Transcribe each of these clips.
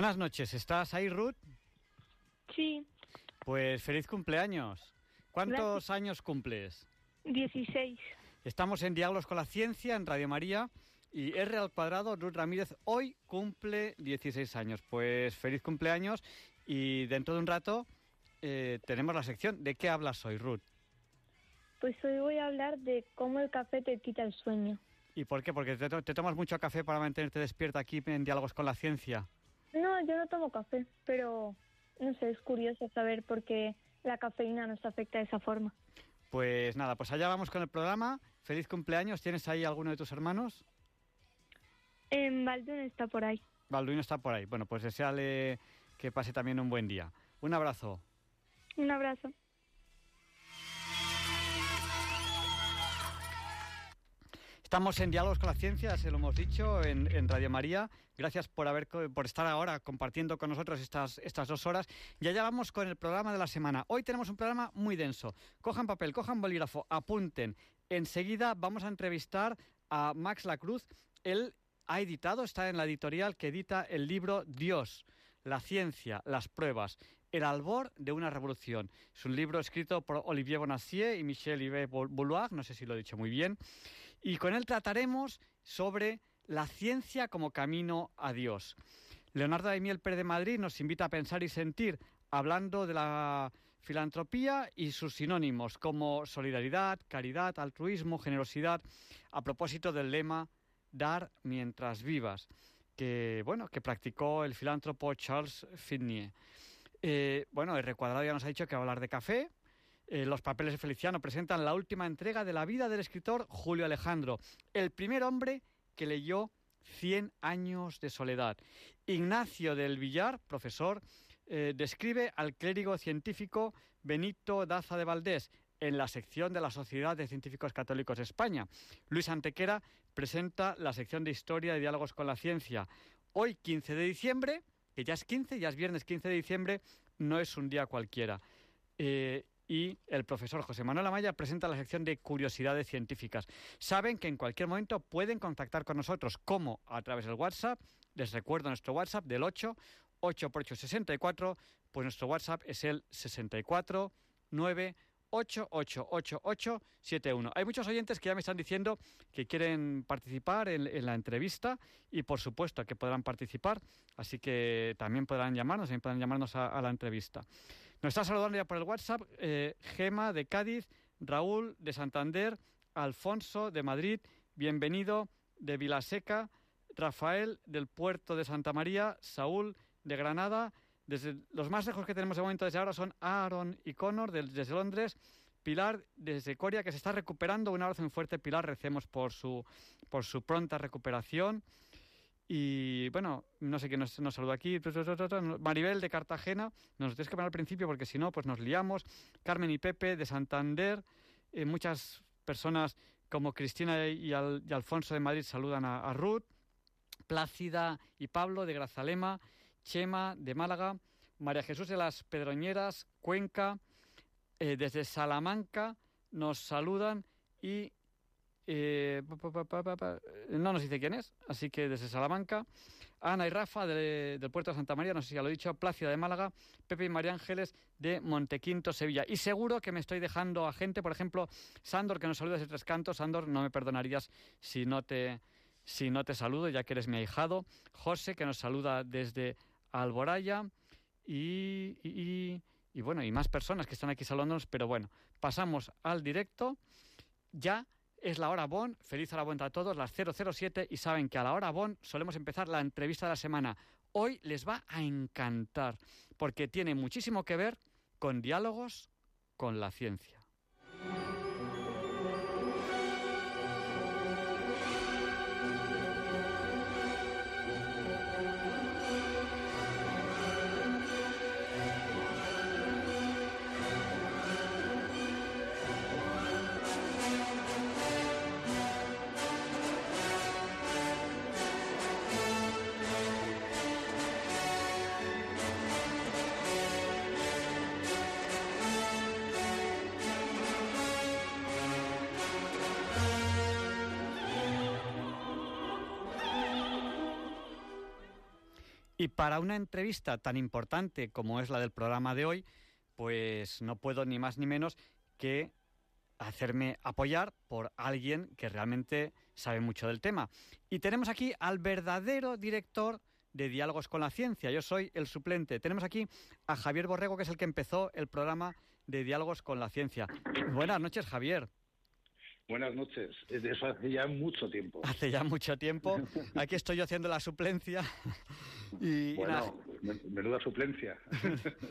Buenas noches, ¿estás ahí, Ruth? Sí. Pues feliz cumpleaños. ¿Cuántos años cumples? 16. Estamos en Diálogos con la Ciencia, en Radio María, y R al cuadrado, Ruth Ramírez, hoy cumple 16 años. Pues feliz cumpleaños y dentro de un rato eh, tenemos la sección. ¿De qué hablas hoy, Ruth? Pues hoy voy a hablar de cómo el café te quita el sueño. ¿Y por qué? Porque te, te tomas mucho café para mantenerte despierta aquí en Diálogos con la Ciencia. No, yo no tomo café, pero no sé, es curioso saber por qué la cafeína nos afecta de esa forma. Pues nada, pues allá vamos con el programa. Feliz cumpleaños. ¿Tienes ahí alguno de tus hermanos? En Balduino está por ahí. Balduino está por ahí. Bueno, pues deseale que pase también un buen día. Un abrazo. Un abrazo. Estamos en Diálogos con la Ciencia, se lo hemos dicho, en, Radio María. Gracias por, haber, por estar ahora compartiendo con nosotros estas, dos horas. Ya llegamos con el programa de la semana. Hoy tenemos un programa muy denso. Cojan papel, cojan bolígrafo, apunten. Enseguida vamos a entrevistar a Max Lacruz. Él ha editado, está en la editorial que edita el libro Dios, la ciencia, las pruebas. El albor de una revolución. Es un libro escrito por Olivier Bonacieux y Michel Yves Bouloir, no sé si lo he dicho muy bien. Y con él trataremos sobre la ciencia como camino a Dios. Leonardo Daimiel Pérez de Madrid nos invita a pensar y sentir hablando de la filantropía y sus sinónimos como solidaridad, caridad, altruismo, generosidad, a propósito del lema dar mientras vivas, que bueno, que practicó el filántropo Charles Finney. Eh, bueno, el recuadrado ya nos ha dicho que va a hablar de café. Eh, los papeles de Feliciano presentan la última entrega de la vida del escritor Julio Alejandro, el primer hombre que leyó Cien años de soledad. Ignacio del Villar, profesor, eh, describe al clérigo científico Benito Daza de Valdés en la sección de la Sociedad de Científicos Católicos de España. Luis Antequera presenta la sección de Historia de Diálogos con la Ciencia. Hoy, 15 de diciembre, ya es 15, ya es viernes 15 de diciembre, no es un día cualquiera. Eh, y el profesor José Manuel Amaya presenta la sección de curiosidades científicas. Saben que en cualquier momento pueden contactar con nosotros, como a través del WhatsApp. Les recuerdo nuestro WhatsApp del 8, 8 por 8, 64, pues nuestro WhatsApp es el 64 9 888871. Hay muchos oyentes que ya me están diciendo que quieren participar en, la entrevista y por supuesto que podrán participar, así que también podrán llamarnos, también podrán llamarnos a, la entrevista. Nos está saludando ya por el WhatsApp eh, Gema de Cádiz, Raúl de Santander, Alfonso de Madrid, bienvenido de Vilaseca, Rafael del puerto de Santa María, Saúl de Granada, desde los más lejos que tenemos de momento desde ahora son Aaron y Connor desde Londres, Pilar desde Coria que se está recuperando. Un abrazo muy fuerte, Pilar. Recemos por su, por su pronta recuperación. Y bueno, no sé quién nos, nos saluda aquí. Maribel de Cartagena. Nos tienes que poner al principio porque si no, pues nos liamos. Carmen y Pepe de Santander. Eh, muchas personas como Cristina y, Alfonso de Madrid saludan a, a Ruth. Plácida y Pablo de Grazalema. Chema de Málaga, María Jesús de las Pedroñeras, Cuenca, eh, desde Salamanca nos saludan y eh, no nos dice quién es, así que desde Salamanca, Ana y Rafa del puerto de Santa María, no sé si ya lo he dicho, Plácida de Málaga, Pepe y María Ángeles de Montequinto, Sevilla. Y seguro que me estoy dejando a gente, por ejemplo, Sandor, que nos saluda desde Tres Cantos. Sandor, no me perdonarías si no te, si no te saludo, ya que eres mi ahijado. José, que nos saluda desde Alboraya y, y, bueno, y más personas que están aquí saludándonos, pero bueno, pasamos al directo. Ya es la hora Bon, feliz hora Bon a todos, las 007 y saben que a la hora Bon solemos empezar la entrevista de la semana. Hoy les va a encantar porque tiene muchísimo que ver con diálogos con la ciencia. Y para una entrevista tan importante como es la del programa de hoy, pues no puedo ni más ni menos que hacerme apoyar por alguien que realmente sabe mucho del tema. Y tenemos aquí al verdadero director de Diálogos con la Ciencia. Yo soy el suplente. Tenemos aquí a Javier Borrego, que es el que empezó el programa de Diálogos con la Ciencia. Buenas noches, Javier. Buenas noches. Eso hace ya mucho tiempo. Hace ya mucho tiempo. Aquí estoy yo haciendo la suplencia. Y, bueno, menuda suplencia.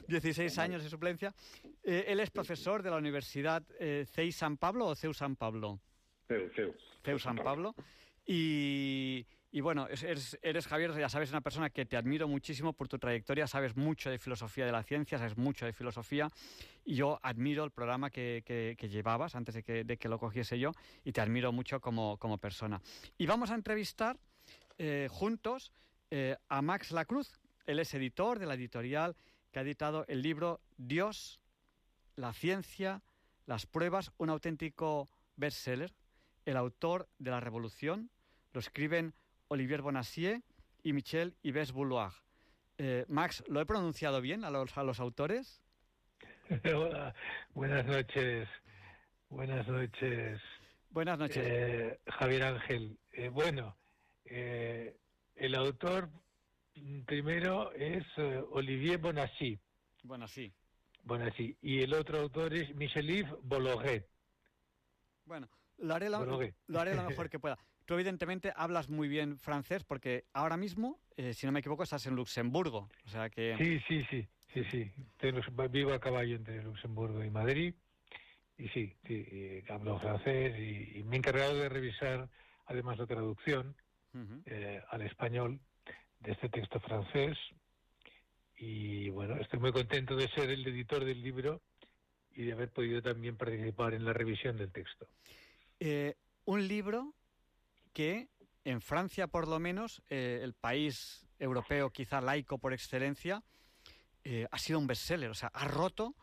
16 años de suplencia. Eh, él es profesor de la Universidad eh, CEI San Pablo o CEU San Pablo. CEU, CEU. CEU San Pablo. Y, y bueno, eres, eres, Javier, ya sabes, una persona que te admiro muchísimo por tu trayectoria, sabes mucho de filosofía de la ciencia, sabes mucho de filosofía, y yo admiro el programa que, que, llevabas antes de que, de que, lo cogiese yo, y te admiro mucho como, como persona. Y vamos a entrevistar eh, juntos eh, a Max Lacruz. Él es editor de la editorial que ha editado el libro Dios, la ciencia, las pruebas, un auténtico bestseller. El autor de La Revolución lo escriben Olivier Bonacieux y Michel Yves Bouloir. Eh, Max, ¿lo he pronunciado bien a los, a los autores? Hola, buenas noches. Buenas noches. Buenas noches. Eh, Javier Ángel. Eh, bueno, el autor primero es Olivier Bonacieux. Bonacieux. Bonacieux. Y el otro autor es Michel-Yves Bolloré. Bueno, lo haré, lo haré lo mejor que pueda. Tú evidentemente hablas muy bien francés porque ahora mismo, eh, si no me equivoco, estás en Luxemburgo. O sea que... Sí, sí, sí, sí, sí. vivo a caballo entre Luxemburgo y Madrid. Y sí, sí hablo francés y, me he encargado de revisar además la traducción eh, al español de este texto francés. Y bueno, estoy muy contento de ser el editor del libro y de haber podido también participar en la revisión del texto. Eh, un libro que en Francia, por lo menos, eh, el país europeo quizá laico por excelencia, eh, ha sido un bestseller. O sea, ha roto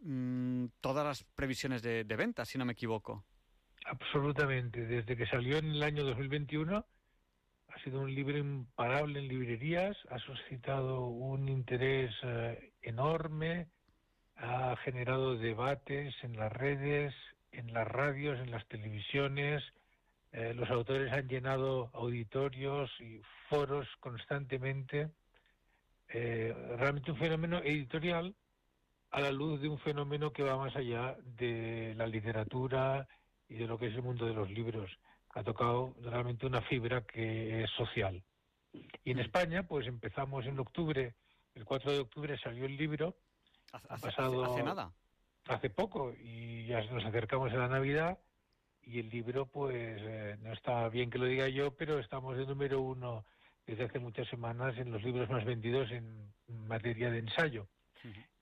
mm, todas las previsiones de, de venta, si no me equivoco. Absolutamente. Desde que salió en el año 2021 ha sido un libro imparable en librerías, ha suscitado un interés eh, enorme ha generado debates en las redes, en las radios, en las televisiones. Eh, los autores han llenado auditorios y foros constantemente. Eh, realmente un fenómeno editorial a la luz de un fenómeno que va más allá de la literatura y de lo que es el mundo de los libros. Ha tocado realmente una fibra que es social. Y en España, pues empezamos en octubre, el 4 de octubre salió el libro. Hace, hace nada. Hace poco, y ya nos acercamos a la Navidad, y el libro, pues eh, no está bien que lo diga yo, pero estamos de número uno desde hace muchas semanas en los libros más vendidos en materia de ensayo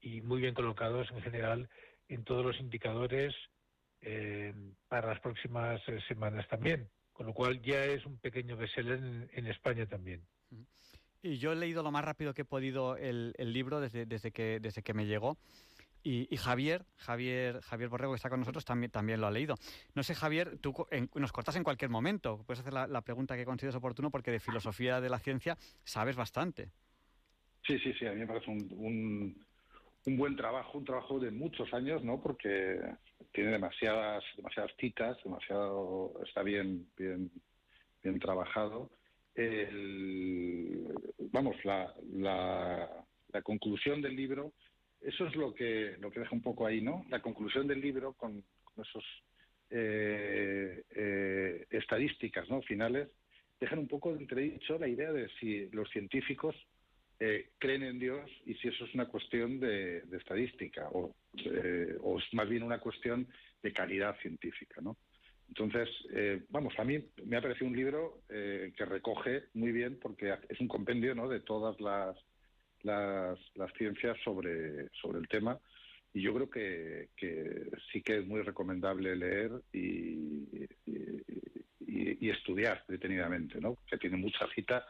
y muy bien colocados en general en todos los indicadores eh, para las próximas eh, semanas también, con lo cual ya es un pequeño bestseller en, en España también. Y yo he leído lo más rápido que he podido el, el libro desde, desde, que, desde que me llegó. Y, y, Javier, Javier, Javier Borrego, que está con nosotros, también, lo ha leído. No sé, Javier, tú nos cortas en cualquier momento. Puedes hacer la, pregunta que consideres oportuno porque de filosofía de la ciencia sabes bastante. Sí, sí, sí. A mí me parece un, un, un buen trabajo, un trabajo de muchos años, ¿no? Porque tiene demasiadas, demasiadas citas, demasiado, está bien, bien, bien trabajado. El, vamos, la, la, conclusión del libro, eso es lo que, lo que deja un poco ahí, ¿no? La conclusión del libro con, con esos eh, eh, estadísticas, ¿no? Finales, dejan un poco de entredicho la idea de si los científicos eh, creen en Dios y si eso es una cuestión de, estadística o, eh, o, es más bien una cuestión de calidad científica, ¿no? Entonces, eh, vamos, a mí me ha parecido un libro eh, que recoge muy bien porque es un compendio, ¿no? De todas las, las, las ciencias sobre, sobre el tema y yo creo que, que, sí que es muy recomendable leer y, y, estudiar detenidamente, ¿no? Que tiene mucha cita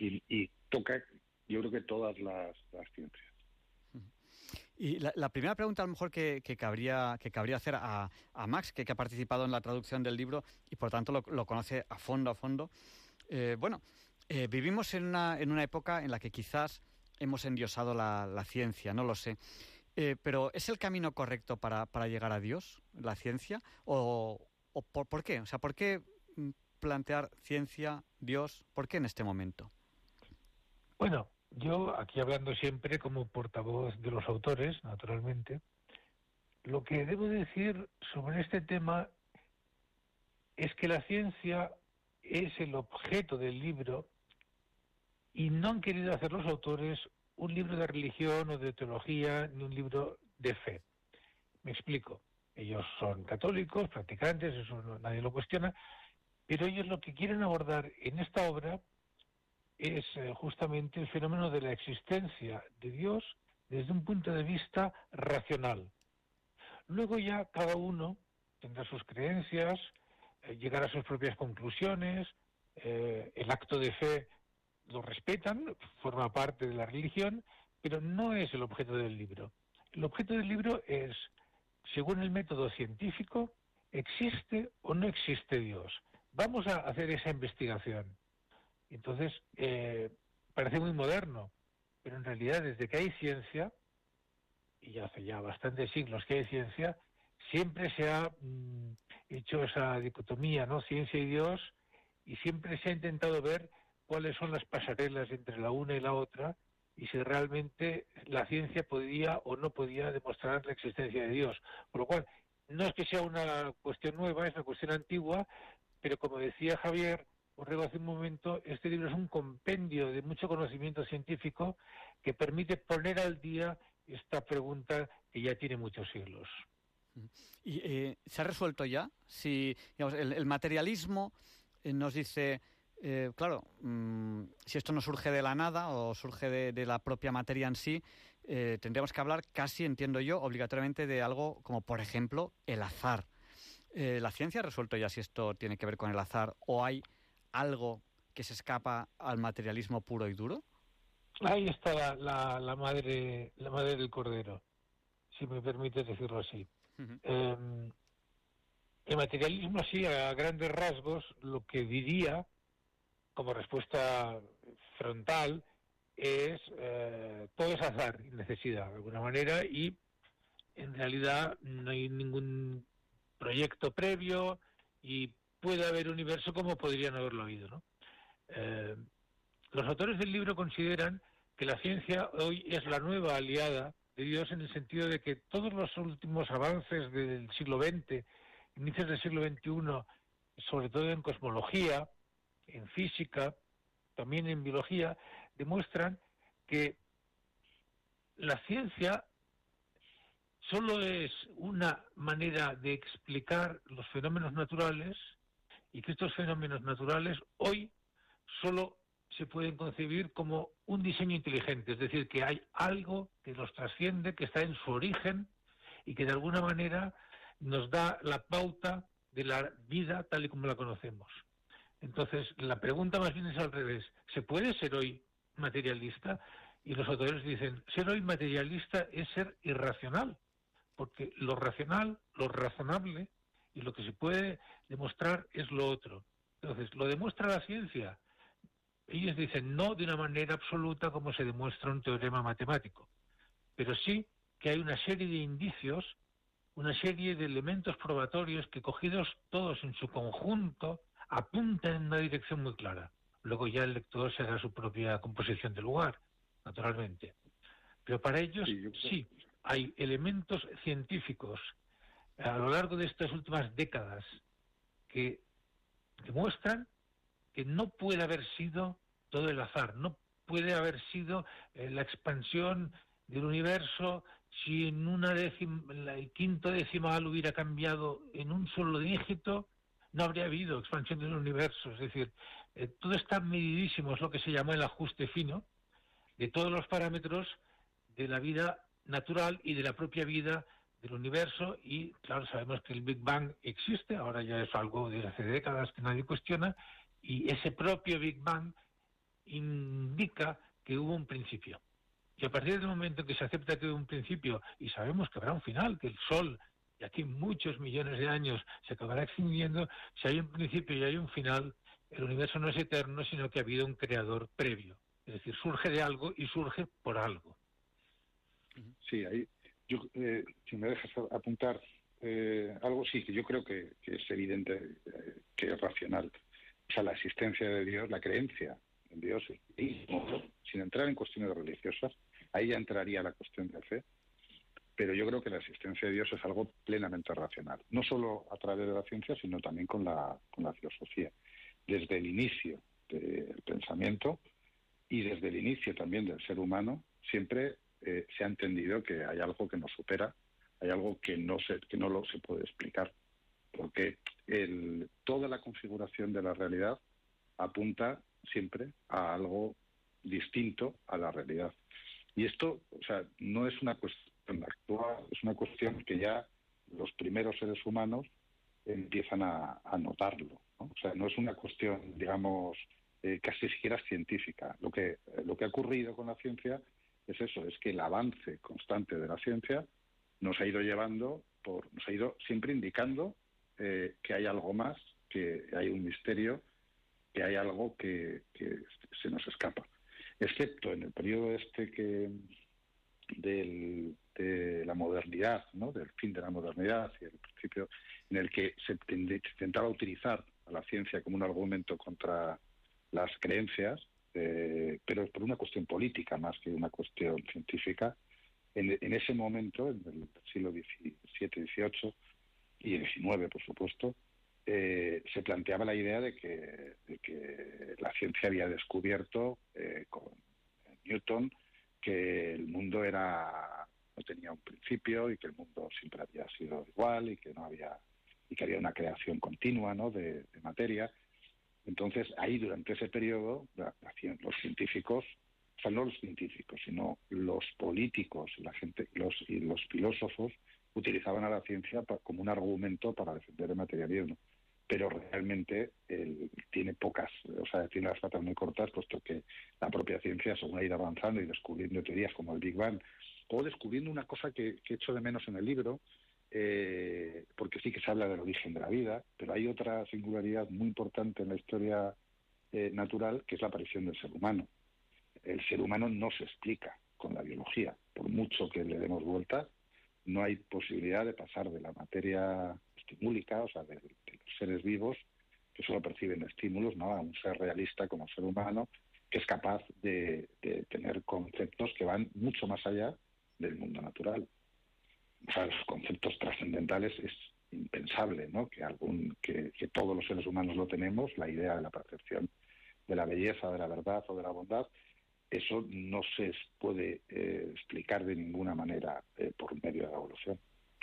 y, toca yo creo que todas las, ciencias. Y la, primera pregunta a lo mejor que, que, cabría, que cabría hacer a, a Max, que, ha participado en la traducción del libro y por tanto lo, lo conoce a fondo, a fondo. Eh, bueno, eh, vivimos en una, en una época en la que quizás hemos endiosado la, ciencia, no lo sé. Eh, pero ¿es el camino correcto para, llegar a Dios, la ciencia? ¿O, por, por qué? O sea, ¿por qué plantear ciencia, Dios? ¿Por qué en este momento? Bueno, yo, aquí hablando siempre como portavoz de los autores, naturalmente, lo que debo decir sobre este tema es que la ciencia es el objeto del libro y no han querido hacer los autores un libro de religión o de teología ni un libro de fe. Me explico. Ellos son católicos, practicantes, eso no, nadie lo cuestiona, pero ellos lo que quieren abordar en esta obra es eh, justamente el fenómeno de la existencia de Dios desde un punto de vista racional. Luego ya cada uno tendrá sus creencias, eh, llegará a sus propias conclusiones, eh, el acto de fe lo respetan, forma parte de la religión, pero no es el objeto del libro. El objeto del libro es, según el método científico, ¿existe o no existe Dios? Vamos a hacer esa investigación. Entonces, eh, parece muy moderno, pero en realidad desde que hay ciencia, y hace ya bastantes siglos que hay ciencia, siempre se ha mm, hecho esa dicotomía, ¿no? Ciencia y Dios, y siempre se ha intentado ver cuáles son las pasarelas entre la una y la otra, y si realmente la ciencia podía o no podía demostrar la existencia de Dios. Por lo cual, no es que sea una cuestión nueva, es una cuestión antigua, pero como decía Javier, Borrego hace un momento, este libro es un compendio de mucho conocimiento científico que permite poner al día esta pregunta que ya tiene muchos siglos. ¿Y eh, se ha resuelto ya? Si el, materialismo eh, nos dice, eh, claro, mmm, si esto no surge de la nada o surge de, de la propia materia en sí, eh, tendríamos que hablar casi, entiendo yo, obligatoriamente de algo como, por ejemplo, el azar. Eh, ¿La ciencia ha resuelto ya si esto tiene que ver con el azar o hay algo que se escapa al materialismo puro y duro? Ahí está la, la, la madre la madre del cordero, si me permite decirlo así. Uh -huh. eh, el materialismo, así, a grandes rasgos, lo que diría, como respuesta frontal, es eh, todo es azar y necesidad, de alguna manera, y en realidad no hay ningún proyecto previo y puede haber universo como podrían haberlo habido. Eh, los autores del libro consideran que la ciencia hoy es la nueva aliada de Dios en el sentido de que todos los últimos avances del siglo XX, inicios del siglo XXI, sobre todo en cosmología, en física, también en biología, demuestran que la ciencia solo es una manera de explicar los fenómenos naturales y que estos fenómenos naturales hoy solo se pueden concebir como un diseño inteligente, es decir, que hay algo que los trasciende, que está en su origen y que de alguna manera nos da la pauta de la vida tal y como la conocemos. Entonces, la pregunta más bien es al revés. ¿Se puede ser hoy materialista? Y los autores dicen, ser hoy materialista es ser irracional, porque lo racional, lo razonable y lo que se puede demostrar es lo otro. Entonces, ¿lo demuestra la ciencia? Ellos dicen no de una manera absoluta como se demuestra un teorema matemático, pero sí que hay una serie de indicios, una serie de elementos probatorios que cogidos todos en su conjunto apuntan en una dirección muy clara. Luego ya el lector se hará su propia composición del lugar, naturalmente. Pero para ellos sí, hay elementos científicos a lo largo de estas últimas décadas que demuestran que no puede haber sido todo el azar, no puede haber sido eh, la expansión del universo si en una décima, el quinto decimal hubiera cambiado en un solo dígito, no habría habido expansión del universo. Es decir, eh, todo está medidísimo, es lo que se llama el ajuste fino de todos los parámetros de la vida natural y de la propia vida del universo y claro sabemos que el Big Bang existe ahora ya es algo de hace décadas que nadie cuestiona y ese propio Big Bang indica que hubo un principio. Y a partir del momento en que se acepta que hubo un principio y sabemos que habrá un final, que el Sol, y aquí muchos millones de años, se acabará extinguiendo, si hay un principio y hay un final, el universo no es eterno, sino que ha habido un creador previo. Es decir, surge de algo y surge por algo. Sí, ahí, yo, eh, si me dejas apuntar eh, algo, sí, que yo creo que, es evidente eh, que es racional o sea, la existencia de Dios, la creencia en Dios, sin entrar en cuestiones religiosas, ahí ya entraría la cuestión de fe, pero yo creo que la existencia de Dios es algo plenamente racional, no solo a través de la ciencia, sino también con la, con la filosofía. Desde el inicio del pensamiento y desde el inicio también del ser humano, siempre eh, se ha entendido que hay algo que nos supera, hay algo que no se, que no lo se puede explicar porque el, toda la configuración de la realidad apunta siempre a algo distinto a la realidad. Y esto, o sea, no es una cuestión es una cuestión que ya los primeros seres humanos empiezan a, notarlo. O sea, no es una cuestión, digamos, eh, casi siquiera científica. Lo que, lo que ha ocurrido con la ciencia es eso, es que el avance constante de la ciencia nos ha ido llevando, por, nos ha ido siempre indicando eh, que hay algo más, que hay un misterio, que hay algo que, se nos escapa. Excepto en el periodo este que del, de la modernidad, ¿no? del fin de la modernidad y el principio en el que se, intentaba utilizar a la ciencia como un argumento contra las creencias, eh, pero por una cuestión política más que una cuestión científica. En, ese momento, en el siglo XVII-XVIII, y 19, por supuesto, eh, se planteaba la idea de que, la ciencia había descubierto eh, con Newton que el mundo era no tenía un principio y que el mundo siempre había sido igual y que no había y que había una creación continua ¿no? de, materia entonces ahí durante ese periodo los científicos o sea no los científicos sino los políticos la gente los y los filósofos utilizaban a la ciencia como un argumento para defender el materialismo. Pero realmente tiene pocas, o sea, tiene las patas muy cortas, puesto que la propia ciencia, según ha ido avanzando y descubriendo teorías como el Big Bang, o descubriendo una cosa que, que echo de menos en el libro, eh, porque sí que se habla del origen de la vida, pero hay otra singularidad muy importante en la historia eh, natural, que es la aparición del ser humano. El ser humano no se explica con la biología, por mucho que le demos vueltas, no hay posibilidad de pasar de la materia estimúlica, o sea, de, seres vivos que solo perciben estímulos, ¿no? a un ser realista como ser humano que es capaz de, tener conceptos que van mucho más allá del mundo natural. Sea, los conceptos trascendentales es impensable, ¿no? Que algún que, todos los seres humanos lo tenemos, la idea de la percepción de la belleza, de la verdad o de la bondad, eso no se puede eh, explicar de ninguna manera eh, por medio de la evolución.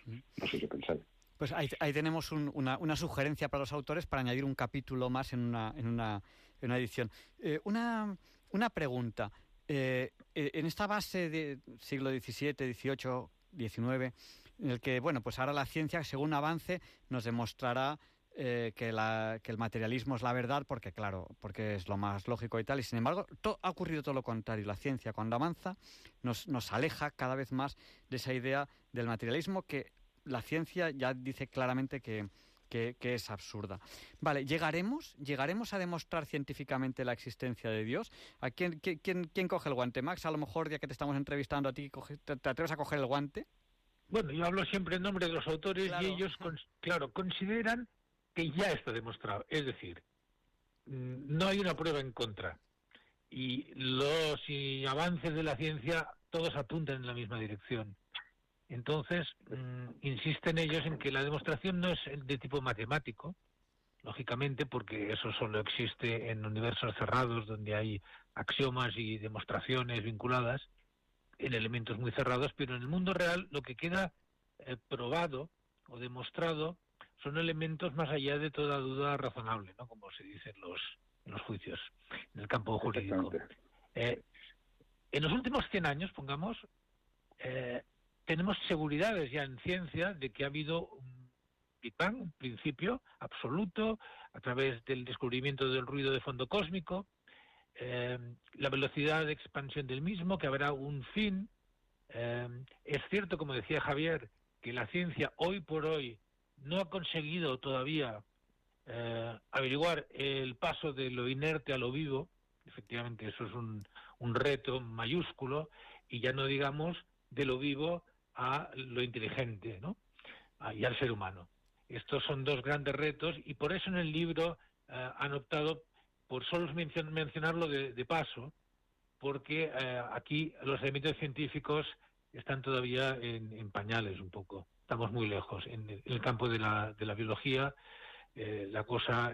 No sé qué pensar. Pues ahí, tenemos una, una, sugerencia para los autores para añadir un capítulo más en una, en una, en una edición. Eh, una, una pregunta. En esta base del siglo XVII, XVIII, XIX, en el que, bueno, pues ahora la ciencia, según avance, nos demostrará eh, que, el materialismo es la verdad, porque claro, porque es lo más lógico y tal, y sin embargo ha ocurrido todo lo contrario. La ciencia cuando avanza nos aleja cada vez más de esa idea del materialismo que la ciencia ya dice claramente que, que, es absurda. Vale, ¿llegaremos, ¿llegaremos a demostrar científicamente la existencia de Dios? ¿A quién, quién, quién coge el guante? Max, a lo mejor ya que te estamos entrevistando a ti, te, te atreves a coger el guante? Bueno, yo hablo siempre en nombre de los autores y ellos, claro, consideran que ya está demostrado. Es decir, mm, no hay una prueba en contra. Y los avances de la ciencia todos apuntan en la misma dirección. Entonces, mm, insisten ellos en que la demostración no es de tipo matemático, lógicamente, porque eso solo existe en universos cerrados donde hay axiomas y demostraciones vinculadas en elementos muy cerrados, pero en el mundo real lo que queda eh, probado o demostrado son elementos más allá de toda duda razonable, ¿no? Como se dice en los, en los juicios, en el campo jurídico. Eh, en los últimos 100 años, pongamos, eh, tenemos seguridades ya en ciencia de que ha habido un Big Bang, un principio absoluto, a través del descubrimiento del ruido de fondo cósmico, eh, la velocidad de expansión del mismo, que habrá un fin. es cierto, como decía Javier, que la ciencia hoy por hoy no ha conseguido todavía eh, averiguar el paso de lo inerte a lo vivo, efectivamente eso es un reto mayúsculo, y ya no digamos de lo vivo a lo inteligente, ¿no? y al ser humano. Estos son dos grandes retos y por eso en el libro eh, han optado por solo mencionarlo de, paso, porque eh, aquí los elementos científicos están todavía en pañales un poco estamos muy lejos. En el, campo de la, biología, eh, la cosa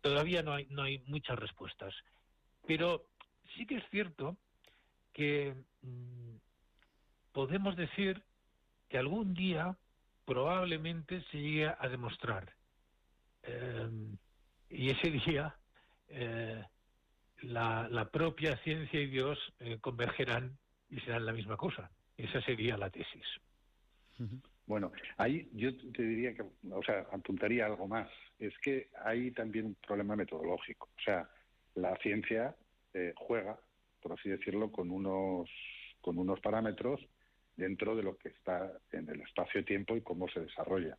todavía no hay, no hay muchas respuestas. Pero sí que es cierto que mm, podemos decir que algún día probablemente se llegue a demostrar. Eh, y ese día la, la, propia ciencia y Dios convergerán y serán la misma cosa. Esa sería la tesis. Bueno, ahí yo te diría que, o sea, apuntaría algo más. Es que hay también un problema metodológico. O sea, la ciencia eh, juega, por así decirlo, con unos, con unos parámetros dentro de lo que está en el espacio-tiempo y cómo se desarrolla.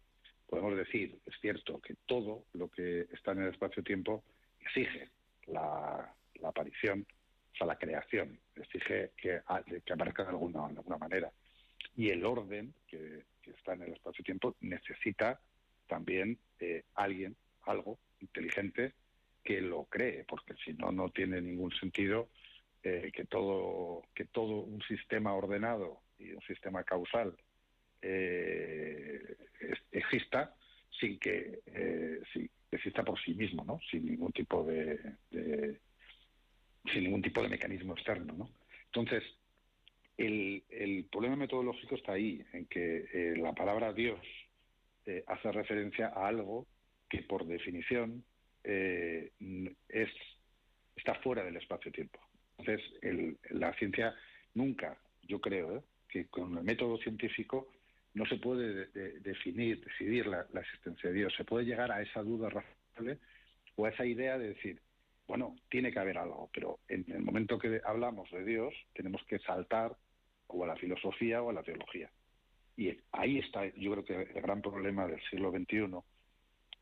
Podemos decir, es cierto, que todo lo que está en el espacio-tiempo exige la, aparición, o sea, la creación, exige que, aparezca de alguna, de alguna manera. Y el orden que está en el espacio-tiempo, necesita también eh, alguien, algo inteligente que lo cree, porque si no, no tiene ningún sentido eh, que todo que todo un sistema ordenado y un sistema causal eh, exista sin que exista por sí mismo, ¿no? Sin ningún tipo de, de, sin ningún tipo de mecanismo externo, ¿no? Entonces, el, problema metodológico está ahí, en que eh, la palabra Dios eh, hace referencia a algo que por definición eh, es, está fuera del espacio-tiempo. Entonces, la ciencia nunca, yo creo, que con el método científico no se puede definir, decidir la, existencia de Dios. Se puede llegar a esa duda razonable o a esa idea de decir, bueno, tiene que haber algo, pero en el momento que hablamos de Dios tenemos que saltar o a la filosofía o a la teología. Y ahí está, yo creo que el gran problema del siglo XXI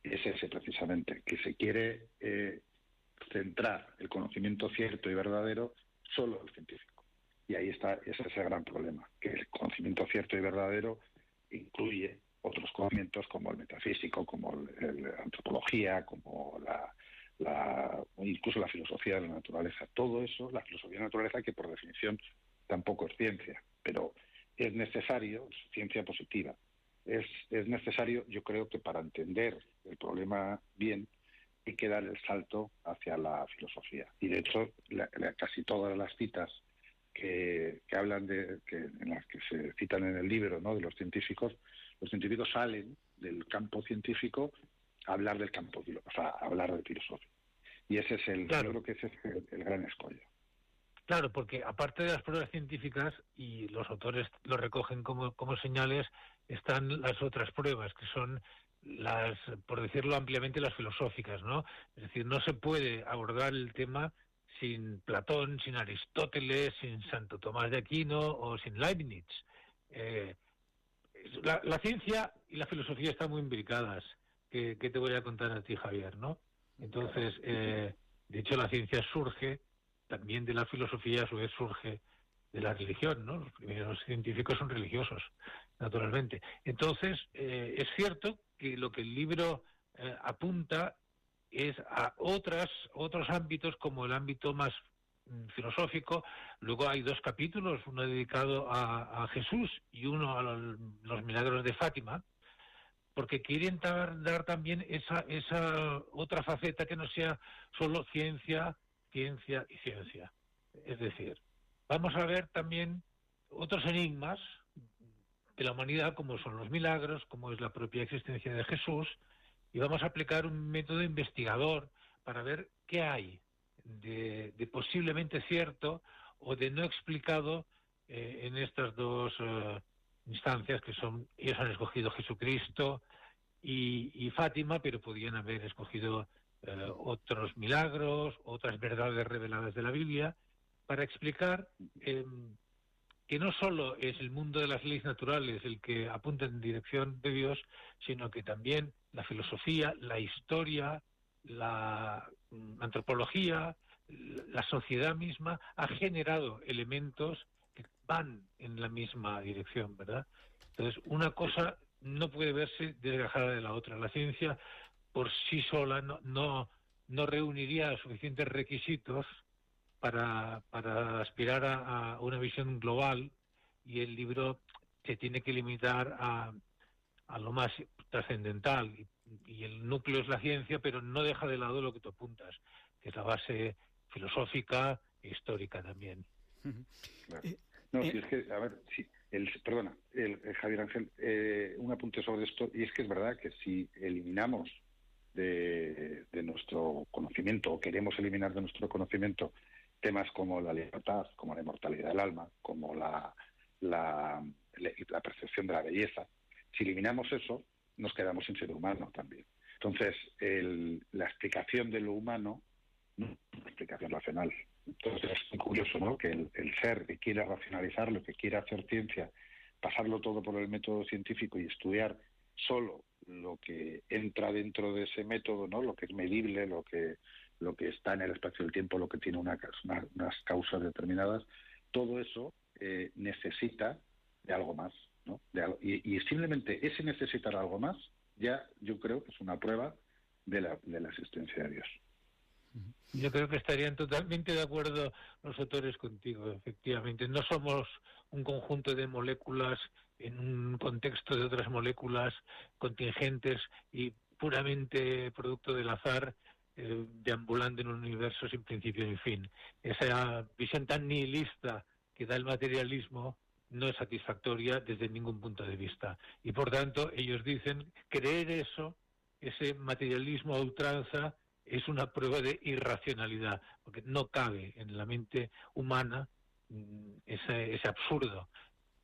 es ese precisamente, que se quiere eh, centrar el conocimiento cierto y verdadero solo al científico. Y ahí está, ese es gran problema, que el conocimiento cierto y verdadero incluye otros conocimientos como el metafísico, como la antropología, como la, incluso la filosofía de la naturaleza. Todo eso, la filosofía de la naturaleza, que por definición tampoco es ciencia, pero es necesario, ciencia positiva, es, es necesario, yo creo que para entender el problema bien, hay que dar el salto hacia la filosofía. Y de hecho, casi todas las citas que, hablan de, que, en las que se citan en el libro ¿no? de los científicos, los científicos salen del campo científico a hablar del campo, o sea, a hablar de filosofía. Y ese es el, yo creo que ese es el, gran escollo. Claro, porque aparte de las pruebas científicas, y los autores lo recogen como, como señales, están las otras pruebas, que son las, por decirlo ampliamente, las filosóficas, ¿no? Es decir, no se puede abordar el tema sin Platón, sin Aristóteles, sin Santo Tomás de Aquino o sin Leibniz. Eh, la, ciencia y la filosofía están muy imbricadas. ¿Qué, te voy a contar a ti, Javier? ¿no? Entonces, eh, de hecho, la ciencia surge también de la filosofía, a su vez surge de la religión, ¿no? Los primeros científicos son religiosos, naturalmente. Entonces, eh, es cierto que lo que el libro apunta es a otras, otros ámbitos como el ámbito más mm, filosófico. Luego hay dos capítulos, uno dedicado a, Jesús y uno a los, milagros de Fátima, porque quieren dar, dar, también esa, esa otra faceta que no sea solo ciencia, ciencia y ciencia. Es decir, vamos a ver también otros enigmas de la humanidad, como son los milagros, como es la propia existencia de Jesús, y vamos a aplicar un método investigador para ver qué hay de, posiblemente cierto o de no explicado eh, en estas dos eh, instancias que son, ellos han escogido Jesucristo y, Fátima, pero podían haber escogido eh, otros milagros, otras verdades reveladas de la Biblia, para explicar em, que no solo es el mundo de las leyes naturales el que apunta en dirección de Dios, sino que también la filosofía, la historia, la mm, antropología, la sociedad misma ha generado elementos que van en la misma dirección, ¿verdad? Entonces, una cosa no puede verse desgajada de la otra. La ciencia por sí sola no, no, no reuniría suficientes requisitos para, para aspirar a, una visión global y el libro se tiene que limitar a, a lo más trascendental y, el núcleo es la ciencia, pero no deja de lado lo que tú apuntas, que es la base filosófica e histórica también. Eh, no, si eh, es que, a ver, si, el, perdona, el, Javier Ángel, eh, un apunte sobre esto, y es que es verdad que si eliminamos de, de, nuestro conocimiento, o queremos eliminar de nuestro conocimiento temas como la libertad, como la inmortalidad del alma, como la, la, percepción de la belleza. Si eliminamos eso, nos quedamos sin ser humano también. Entonces, el, la explicación de lo humano no una explicación racional. Entonces, es curioso ¿no? que el, ser que quiere racionalizar, lo que quiere hacer ciencia, pasarlo todo por el método científico y estudiar solo lo que entra dentro de ese método, ¿no? lo que es medible, lo que lo que está en el espacio del tiempo, lo que tiene unas causas determinadas, todo eso eh, necesita de algo más. ¿no? y, simplemente ese necesitar algo más, ya yo creo que es una prueba de la, de la existencia de Dios. Yo creo que estarían totalmente de acuerdo los autores contigo, efectivamente. No somos un conjunto de moléculas en un contexto de otras moléculas contingentes y puramente producto del azar, eh, deambulando en un universo sin principio ni fin. Esa visión tan nihilista que da el materialismo no es satisfactoria desde ningún punto de vista. Y por tanto, ellos dicen, creer eso, ese materialismo a ultranza, es una prueba de irracionalidad, porque no cabe en la mente humana mm, ese, absurdo,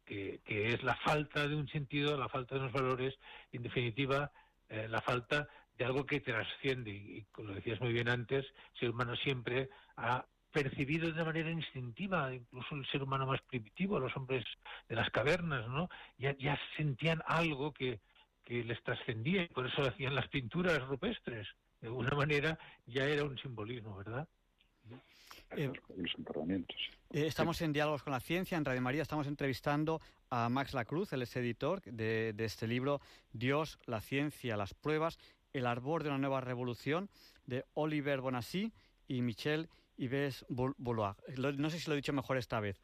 que, que, es la falta de un sentido, la falta de unos valores, en definitiva, eh, la falta de algo que trasciende. Y, como lo decías muy bien antes, el ser humano siempre ha percibido de manera instintiva, incluso el ser humano más primitivo, los hombres de las cavernas, ¿no? Ya, ya sentían algo que, que les trascendía y por eso hacían las pinturas rupestres. De alguna manera ya era un simbolismo, ¿verdad? eh. Eh, estamos en Diálogos con la Ciencia, en Radio María, estamos entrevistando a Max Lacruz, el es editor de, este libro, Dios, la ciencia, las pruebas, el arbor de una nueva revolución, de Oliver Bonassi y Michel Yves Bouloir. No sé si lo he dicho mejor esta vez.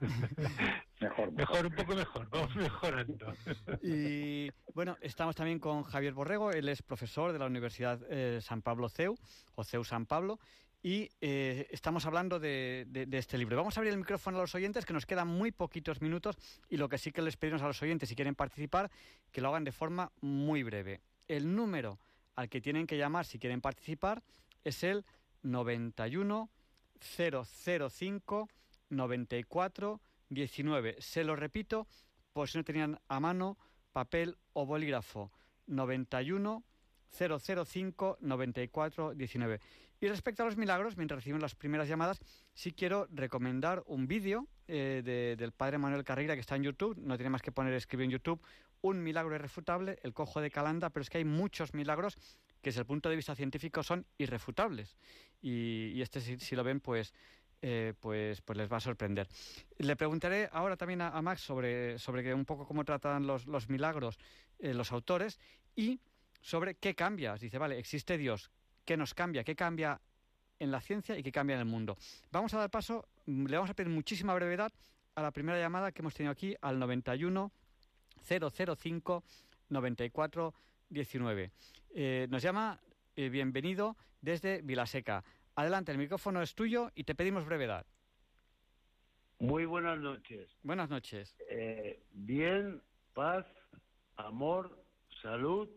mejor, mejor, un poco mejor, vamos mejorando. y bueno, estamos también con Javier Borrego, él es profesor de la Universidad eh, San Pablo CEU, o CEU San Pablo, y eh, estamos hablando de, este libro. Vamos a abrir el micrófono a los oyentes, que nos quedan muy poquitos minutos, y lo que sí que les pedimos a los oyentes, si quieren participar, que lo hagan de forma muy breve. El número al que tienen que llamar si quieren participar es el 91 005 94 19. Se lo repito, por si no tenían a mano papel o bolígrafo. 91 005 94 19. Y respecto a los milagros, mientras recibimos las primeras llamadas, sí quiero recomendar un vídeo eh, del padre Manuel Carrera que está en YouTube, no tiene más que poner escribir en YouTube, un milagro irrefutable, el cojo de Calanda, pero es que hay muchos milagros que desde el punto de vista científico son irrefutables. Y, este si, lo ven, pues eh, pues, pues les va a sorprender. Le preguntaré ahora también a, Max sobre, sobre un poco cómo tratan los, los milagros eh, los autores y sobre qué cambia. Dice, vale, existe Dios, ¿qué nos cambia? ¿Qué cambia en la ciencia y qué cambia en el mundo? Vamos a dar paso, le vamos a pedir muchísima brevedad a la primera llamada que hemos tenido aquí al 91 005 94 19. nos llama eh, bienvenido desde Vilaseca. Adelante, el micrófono es tuyo y te pedimos brevedad. Muy buenas noches. Buenas noches. Eh, bien, paz, amor, salud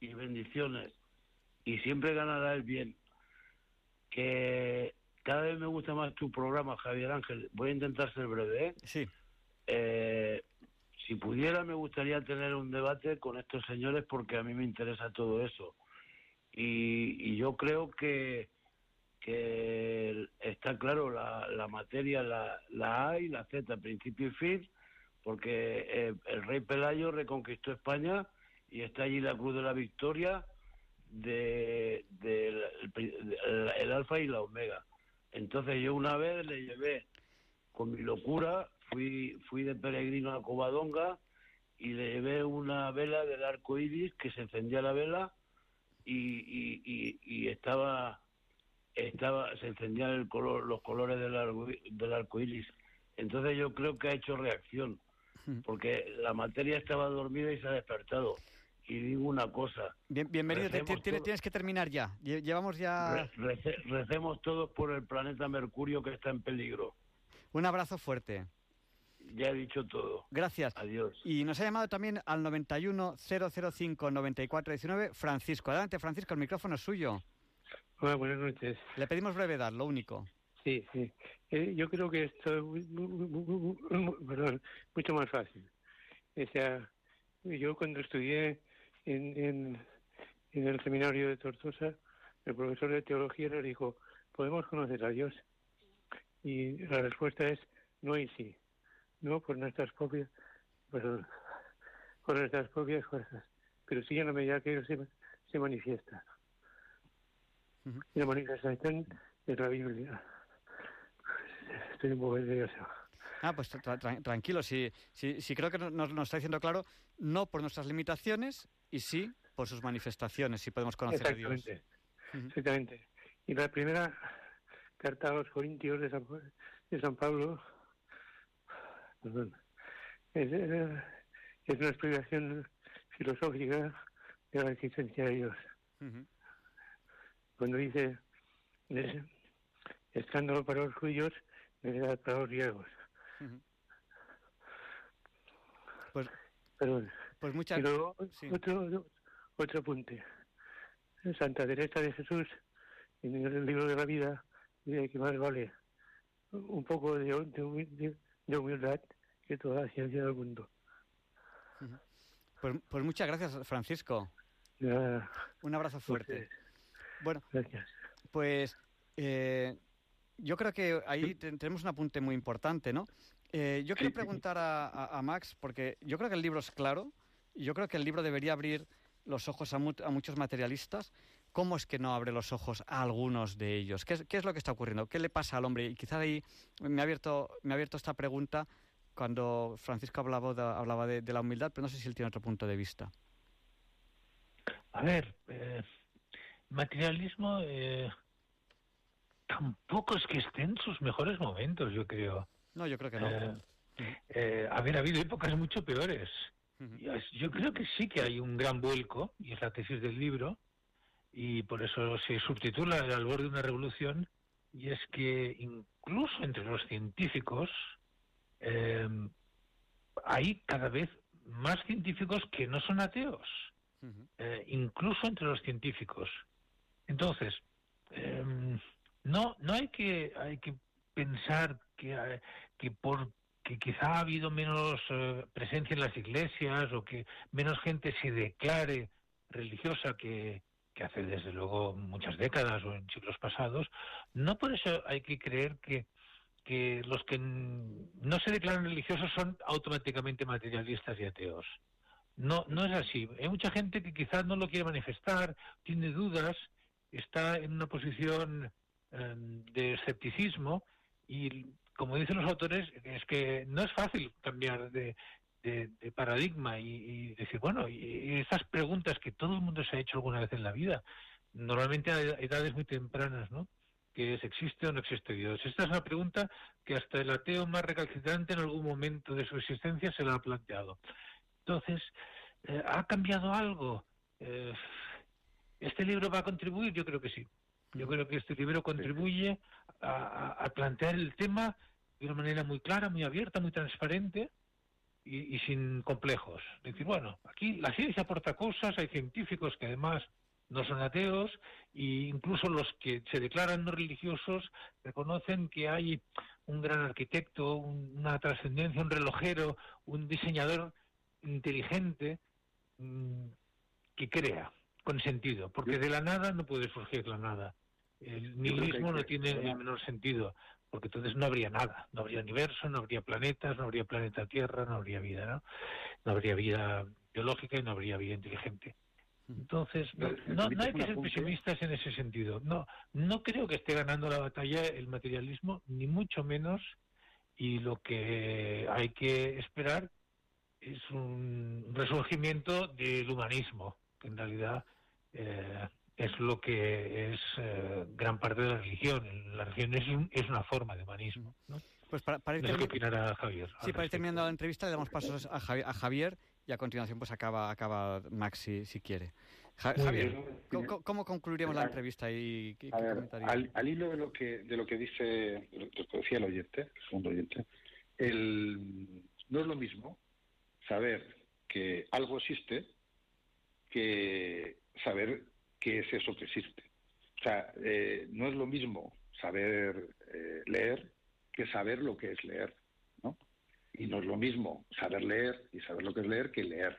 y bendiciones. Y siempre ganará el bien. Que cada vez me gusta más tu programa, Javier Ángel. Voy a intentar ser breve, ¿eh? Sí. Eh, si pudiera, me gustaría tener un debate con estos señores porque a mí me interesa todo eso. y yo creo que que está claro la, la materia, la, la A y la Z, principio y fin, porque eh, el rey Pelayo reconquistó España y está allí la Cruz de la Victoria de, el, Alfa y la Omega. Entonces yo una vez le llevé con mi locura, fui, fui de peregrino a Covadonga y le llevé una vela del arco iris que se encendía la vela y, y, y estaba estaba se encendían el color, los colores del arco, del arco iris. Entonces yo creo que ha hecho reacción, porque la materia estaba dormida y se ha despertado. Y digo una cosa. Bien, bienvenido, tienes que terminar ya. Llevamos ya. recemos todos por el planeta Mercurio que está en peligro. Un abrazo fuerte. Ya he dicho todo. Gracias. Adiós. Y nos ha llamado también al 91 005 9419 Francisco. Adelante, Francisco, el micrófono es suyo. Hola, buenas noches. Le pedimos brevedad, lo único. Sí, sí. Eh, yo creo que esto es mucho más fácil. O sea, yo cuando estudié en, en, en el seminario de Tortosa, el profesor de teología nos dijo, ¿podemos conocer a Dios? Y la respuesta es no y sí. No por nuestras propias, perdón, por nuestras propias fuerzas, pero sí en la medida que Él se, se manifiesta. Y la manifestación de la Biblia. Estoy un poco nervioso. Ah, pues tranquilo, sí, sí, sí, creo que nos, nos, está diciendo claro, no por nuestras limitaciones y sí por sus manifestaciones, si podemos conocer a Dios. Exactamente. Y la primera carta a los Corintios de San, de San Pablo perdón, es, es, una explicación filosófica de la existencia de Dios. Cuando dice escándalo para los judíos, verdad para los griegos. Pues, pues muchas otro, otro apunte. Santa Teresa de Jesús, en el libro de la vida, dice que más vale un poco de, de, humildad que toda la ciencia del mundo. Pues, pues muchas gracias, Francisco. Un abrazo fuerte. Bueno, pues eh, yo creo que ahí tenemos un apunte muy importante, ¿no? Eh, yo quiero preguntar a, Max, porque yo creo que el libro es claro, y yo creo que el libro debería abrir los ojos a, muchos materialistas, ¿cómo es que no abre los ojos a algunos de ellos? ¿Qué es, lo que está ocurriendo? ¿Qué le pasa al hombre? Y quizá ahí me ha abierto, me ha abierto esta pregunta cuando Francisco hablaba de, hablaba de, la humildad, pero no sé si él tiene otro punto de vista. A ver, eh, materialismo eh, tampoco es que esté en sus mejores momentos, yo creo. No, yo creo que no. Eh, eh, a ver, ha habido épocas mucho peores. Yo creo que sí que hay un gran vuelco, y es la tesis del libro, y por eso se subtitula El albor de una revolución, y es que incluso entre los científicos eh, hay cada vez más científicos que no son ateos, eh, incluso entre los científicos. Entonces, em, no, no hay que, hay que pensar que, que por que quizá ha habido menos eh, presencia en las iglesias o que menos gente se declare religiosa que, que hace desde luego muchas décadas o en siglos pasados, no por eso hay que creer que, que los que no se declaran religiosos son automáticamente materialistas y ateos. No, no es así. Hay mucha gente que quizás no lo quiere manifestar, tiene dudas, está en una posición em, de escepticismo y como dicen los autores, es que no es fácil cambiar de, paradigma y, decir, bueno, y, esas preguntas que todo el mundo se ha hecho alguna vez en la vida, normalmente a edades muy tempranas, ¿no? que es existe o no existe Dios. Esta es una pregunta que hasta el ateo más recalcitrante en algún momento de su existencia se la ha planteado. Entonces, eh, ¿ha cambiado algo? Eh, ¿Este libro va a contribuir? Yo creo que sí. Yo creo que este libro contribuye a, plantear el tema de una manera muy clara, muy abierta, muy transparente y, sin complejos. Decir, bueno, aquí la ciencia aporta cosas, hay científicos que además no son ateos e incluso los que se declaran no religiosos reconocen que hay un gran arquitecto, una trascendencia, un relojero, un diseñador inteligente mm, que crea con sentido, porque de la nada no puede surgir la nada. El nihilismo no tiene el menor sentido, porque entonces no habría nada, no habría universo, no habría planetas, no habría planeta Tierra, no habría vida, ¿no? No habría vida biológica y no habría vida inteligente. Entonces, no, no hay que ser pesimistas en ese sentido. No, no creo que esté ganando la batalla el materialismo, ni mucho menos, y lo que hay que esperar es un resurgimiento del humanismo, que en realidad eh, es lo que es eh, gran parte de la religión. La religión es, una forma de humanismo. ¿no? Pues para, para ir Javier. Sí, para ir terminando la entrevista le damos pasos a Javier, y a continuación pues acaba, acaba Max si, quiere. Javier, ¿cómo, concluiríamos la entrevista y qué, al, hilo de lo que de lo que dice, lo que decía el oyente, el segundo oyente, no es lo mismo saber que algo existe que saber qué es eso que existe. O sea, eh, no es lo mismo saber eh, leer que saber lo que es leer, ¿no? Y no es lo mismo saber leer y saber lo que es leer que leer.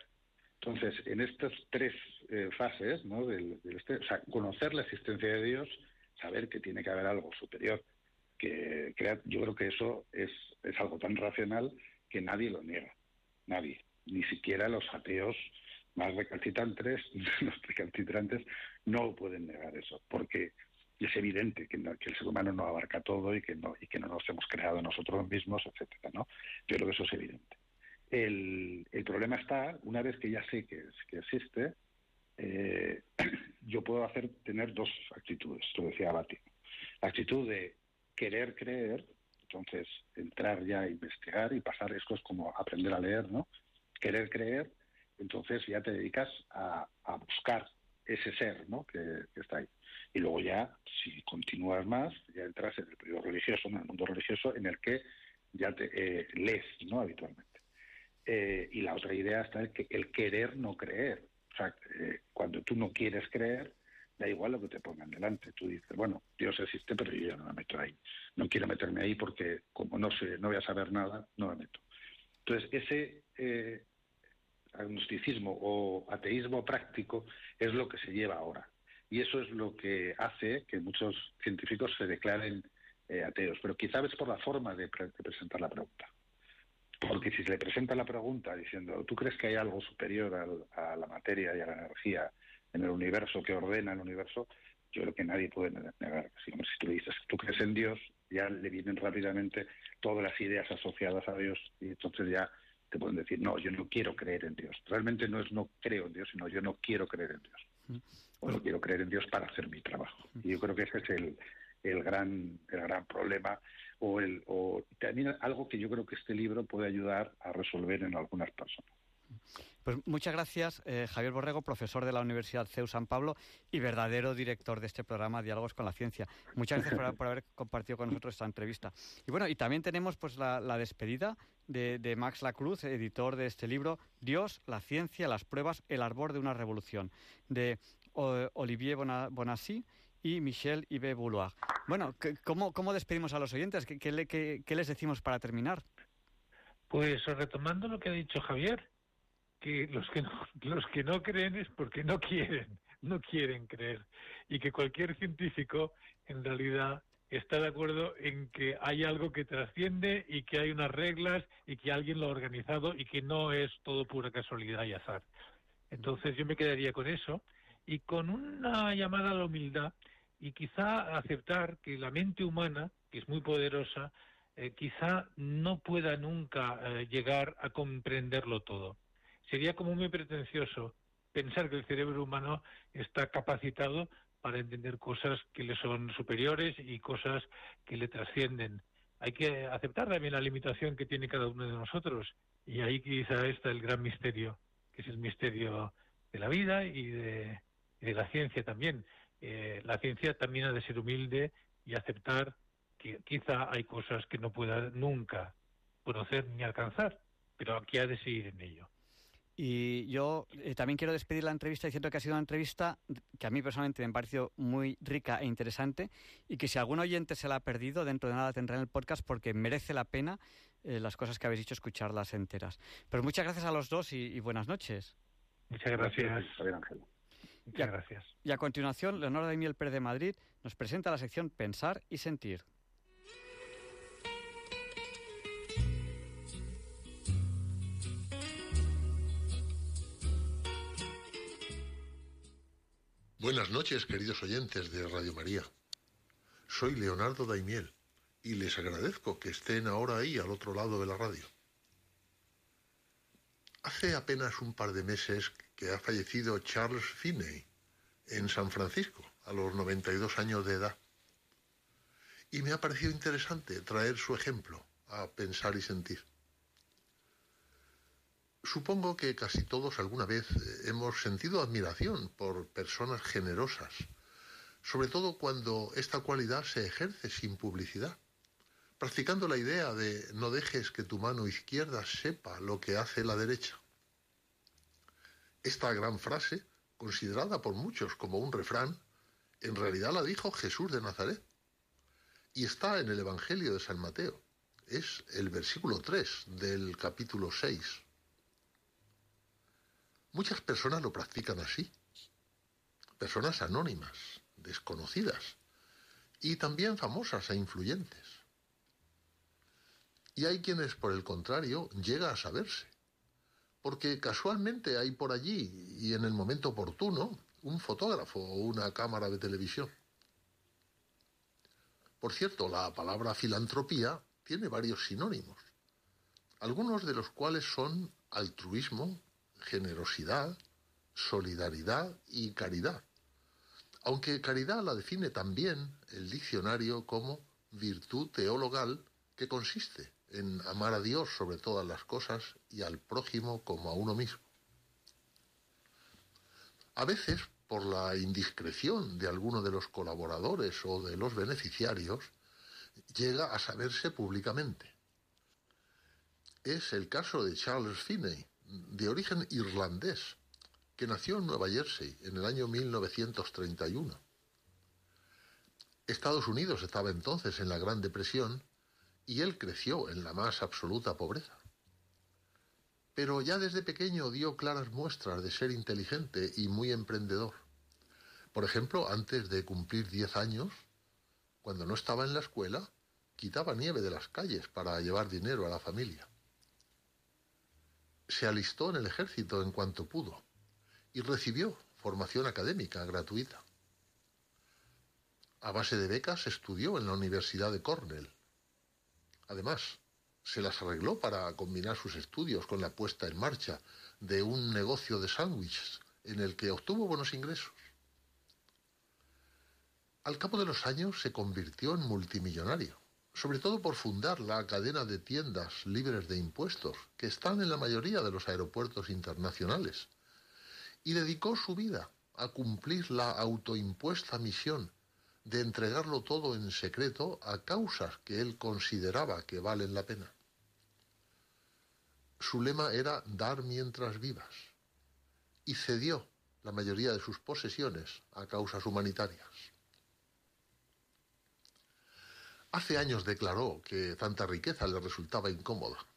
Entonces, en estas tres eh, fases, ¿no? Del, este, o sea, conocer la existencia de Dios, saber que tiene que haber algo superior, que yo creo que eso es, es algo tan racional que nadie lo niega, nadie, ni siquiera los ateos más recalcitrantes, los recalcitrantes no pueden negar eso, porque es evidente que, el ser humano no abarca todo y que no y que no nos hemos creado nosotros mismos, etcétera, ¿no? Yo creo que eso es evidente. El, el problema está una vez que ya sé que, que existe, eh, yo puedo hacer tener dos actitudes, lo decía Abati. La actitud de querer creer, entonces entrar ya a investigar y pasar esto es como aprender a leer, ¿no? Querer creer, entonces ya te dedicas a buscar ese ser ¿no? que, está ahí. Y luego ya, si continúas más, ya entras en el periodo religioso, en el mundo religioso, en el que ya te eh, lees ¿no? habitualmente. Eh, y la otra idea está en que el querer no creer. O sea, eh, cuando tú no quieres creer, da igual lo que te pongan delante. Tú dices, bueno, Dios existe, pero yo ya no me meto ahí. No quiero meterme ahí porque como no sé, no voy a saber nada, no me meto. Entonces, ese agnosticismo o ateísmo práctico es lo que se lleva ahora. Y eso es lo que hace que muchos científicos se declaren eh, ateos. Pero quizá es por la forma de, presentar la pregunta. Porque si se le presenta la pregunta diciendo, ¿tú crees que hay algo superior a la materia y a la energía en el universo, que ordena el universo, yo creo que nadie puede negar. Si, tú dices, tú crees en Dios, ya le vienen rápidamente todas las ideas asociadas a Dios y entonces ya te pueden decir, no, yo no quiero creer en Dios. Realmente no es no creo en Dios, sino yo no quiero creer en Dios. O no quiero creer en Dios para hacer mi trabajo. Y yo creo que ese es el, el gran, el gran problema o, el, o también algo que yo creo que este libro puede ayudar a resolver en algunas personas. Pues muchas gracias, eh, Javier Borrego, profesor de la Universidad CEU San Pablo y verdadero director de este programa Diálogos con la Ciencia. Muchas gracias por, haber compartido con nosotros esta entrevista. Y bueno, y también tenemos pues la, despedida de, de, Max Lacruz, editor de este libro, Dios, la ciencia, las pruebas, el arbor de una revolución, de Olivier Bonassi y Michel Ibe Bouloir. Bueno, ¿cómo, ¿cómo, despedimos a los oyentes? ¿Qué, qué, les decimos para terminar? Pues retomando lo que ha dicho Javier, que los que no, los que no creen es porque no quieren, no quieren creer. Y que cualquier científico, en realidad, está de acuerdo en que hay algo que trasciende y que hay unas reglas y que alguien lo ha organizado y que no es todo pura casualidad y azar. Entonces yo me quedaría con eso y con una llamada a la humildad y quizá aceptar que la mente humana, que es muy poderosa, eh, quizá no pueda nunca eh, llegar a comprenderlo todo. Sería como muy pretencioso pensar que el cerebro humano está capacitado para entender cosas que le son superiores y cosas que le trascienden. Hay que aceptar también la limitación que tiene cada uno de nosotros y ahí quizá está el gran misterio, que es el misterio de la vida y de la ciencia también. Eh, la ciencia también ha de ser humilde y aceptar que quizá hay cosas que no pueda nunca conocer ni alcanzar, pero aquí ha de seguir en ello. Y yo eh, también quiero despedir la entrevista diciendo que ha sido una entrevista que a mí personalmente me ha parecido muy rica e interesante y que si algún oyente se la ha perdido, dentro de nada tendrá en el podcast porque merece la pena eh, las cosas que habéis dicho escucharlas enteras. Pero muchas gracias a los dos y, buenas noches. Muchas gracias, Javier Ángel. Muchas gracias. Y a continuación, Leonardo Daimiel Pérez de Madrid nos presenta la sección Pensar y Sentir. Buenas noches, queridos oyentes de Radio María. Soy Leonardo Daimiel y les agradezco que estén ahora ahí al otro lado de la radio. Hace apenas un par de meses que ha fallecido Charles Finney en San Francisco, a los 92 años de edad. Y me ha parecido interesante traer su ejemplo a pensar y sentir. Supongo que casi todos alguna vez eh, hemos sentido admiración por personas generosas, sobre todo cuando esta cualidad se ejerce sin publicidad, practicando la idea de no dejes que tu mano izquierda sepa lo que hace la derecha. Esta gran frase, considerada por muchos como un refrán, en realidad la dijo Jesús de Nazaret. Y está en el Evangelio de San Mateo. Es el versículo 3 del capítulo 6. Muchas personas lo practican así. Personas anónimas, desconocidas y también famosas e influyentes. Y hay quienes, por el contrario, llega a saberse porque casualmente hay por allí y en el momento oportuno un fotógrafo o una cámara de televisión. Por cierto, la palabra filantropía tiene varios sinónimos, algunos de los cuales son altruismo, generosidad, solidaridad y caridad. Aunque caridad la define también el diccionario como virtud teologal que consiste en amar a Dios sobre todas las cosas y al prójimo como a uno mismo. A veces, por la indiscreción de alguno de los colaboradores o de los beneficiarios, llega a saberse públicamente. Es el caso de Charles Finney, de origen irlandés, que nació en Nueva Jersey en el año 1931. Estados Unidos estaba entonces en la Gran Depresión y él creció en la más absoluta pobreza. Pero ya desde pequeño dio claras muestras de ser inteligente y muy emprendedor. Por ejemplo, antes de cumplir diez años, cuando no estaba en la escuela, quitaba nieve de las calles para llevar dinero a la familia. Se alistó en el ejército en cuanto pudo y recibió formación académica gratuita. A base de becas estudió en la Universidad de Cornell. Además, se las arregló para combinar sus estudios con la puesta en marcha de un negocio de sándwiches en el que obtuvo buenos ingresos. Al cabo de los años se convirtió en multimillonario, sobre todo por fundar la cadena de tiendas libres de impuestos que están en la mayoría de los aeropuertos internacionales, y dedicó su vida a cumplir la autoimpuesta misión de entregarlo todo en secreto a causas que él consideraba que valen la pena. Su lema era dar mientras vivas, y cedió la mayoría de sus posesiones a causas humanitarias. Hace años declaró que tanta riqueza le resultaba incómoda,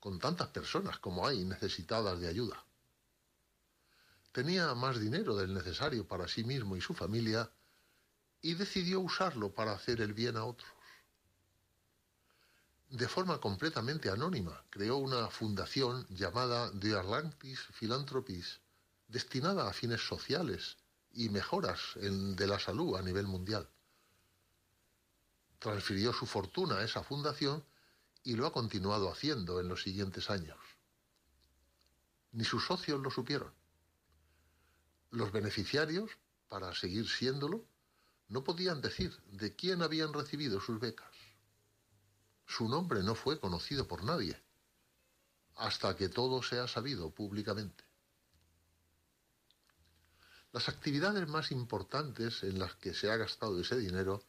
con tantas personas como hay necesitadas de ayuda. Tenía más dinero del necesario para sí mismo y su familia y decidió usarlo para hacer el bien a otros. De forma completamente anónima, creó una fundación llamada The Atlantis Philanthropies, destinada a fines sociales y mejoras de la salud a nivel mundial transfirió su fortuna a esa fundación y lo ha continuado haciendo en los siguientes años. Ni sus socios lo supieron. Los beneficiarios, para seguir siéndolo, no podían decir de quién habían recibido sus becas. Su nombre no fue conocido por nadie, hasta que todo sea sabido públicamente. Las actividades más importantes en las que se ha gastado ese dinero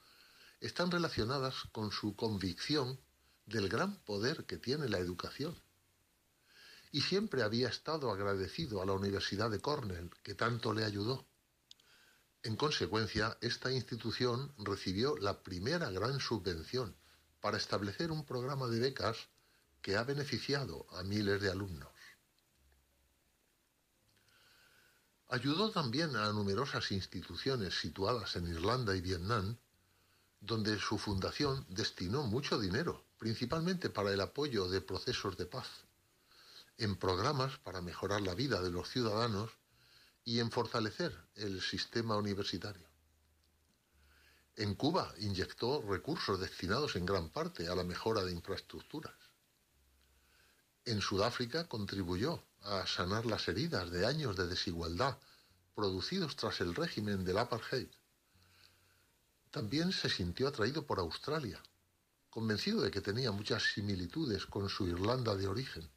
están relacionadas con su convicción del gran poder que tiene la educación. Y siempre había estado agradecido a la Universidad de Cornell, que tanto le ayudó. En consecuencia, esta institución recibió la primera gran subvención para establecer un programa de becas que ha beneficiado a miles de alumnos. Ayudó también a numerosas instituciones situadas en Irlanda y Vietnam donde su fundación destinó mucho dinero, principalmente para el apoyo de procesos de paz, en programas para mejorar la vida de los ciudadanos y en fortalecer el sistema universitario. En Cuba inyectó recursos destinados en gran parte a la mejora de infraestructuras. En Sudáfrica contribuyó a sanar las heridas de años de desigualdad producidos tras el régimen del apartheid también se sintió atraído por Australia, convencido de que tenía muchas similitudes con su Irlanda de origen.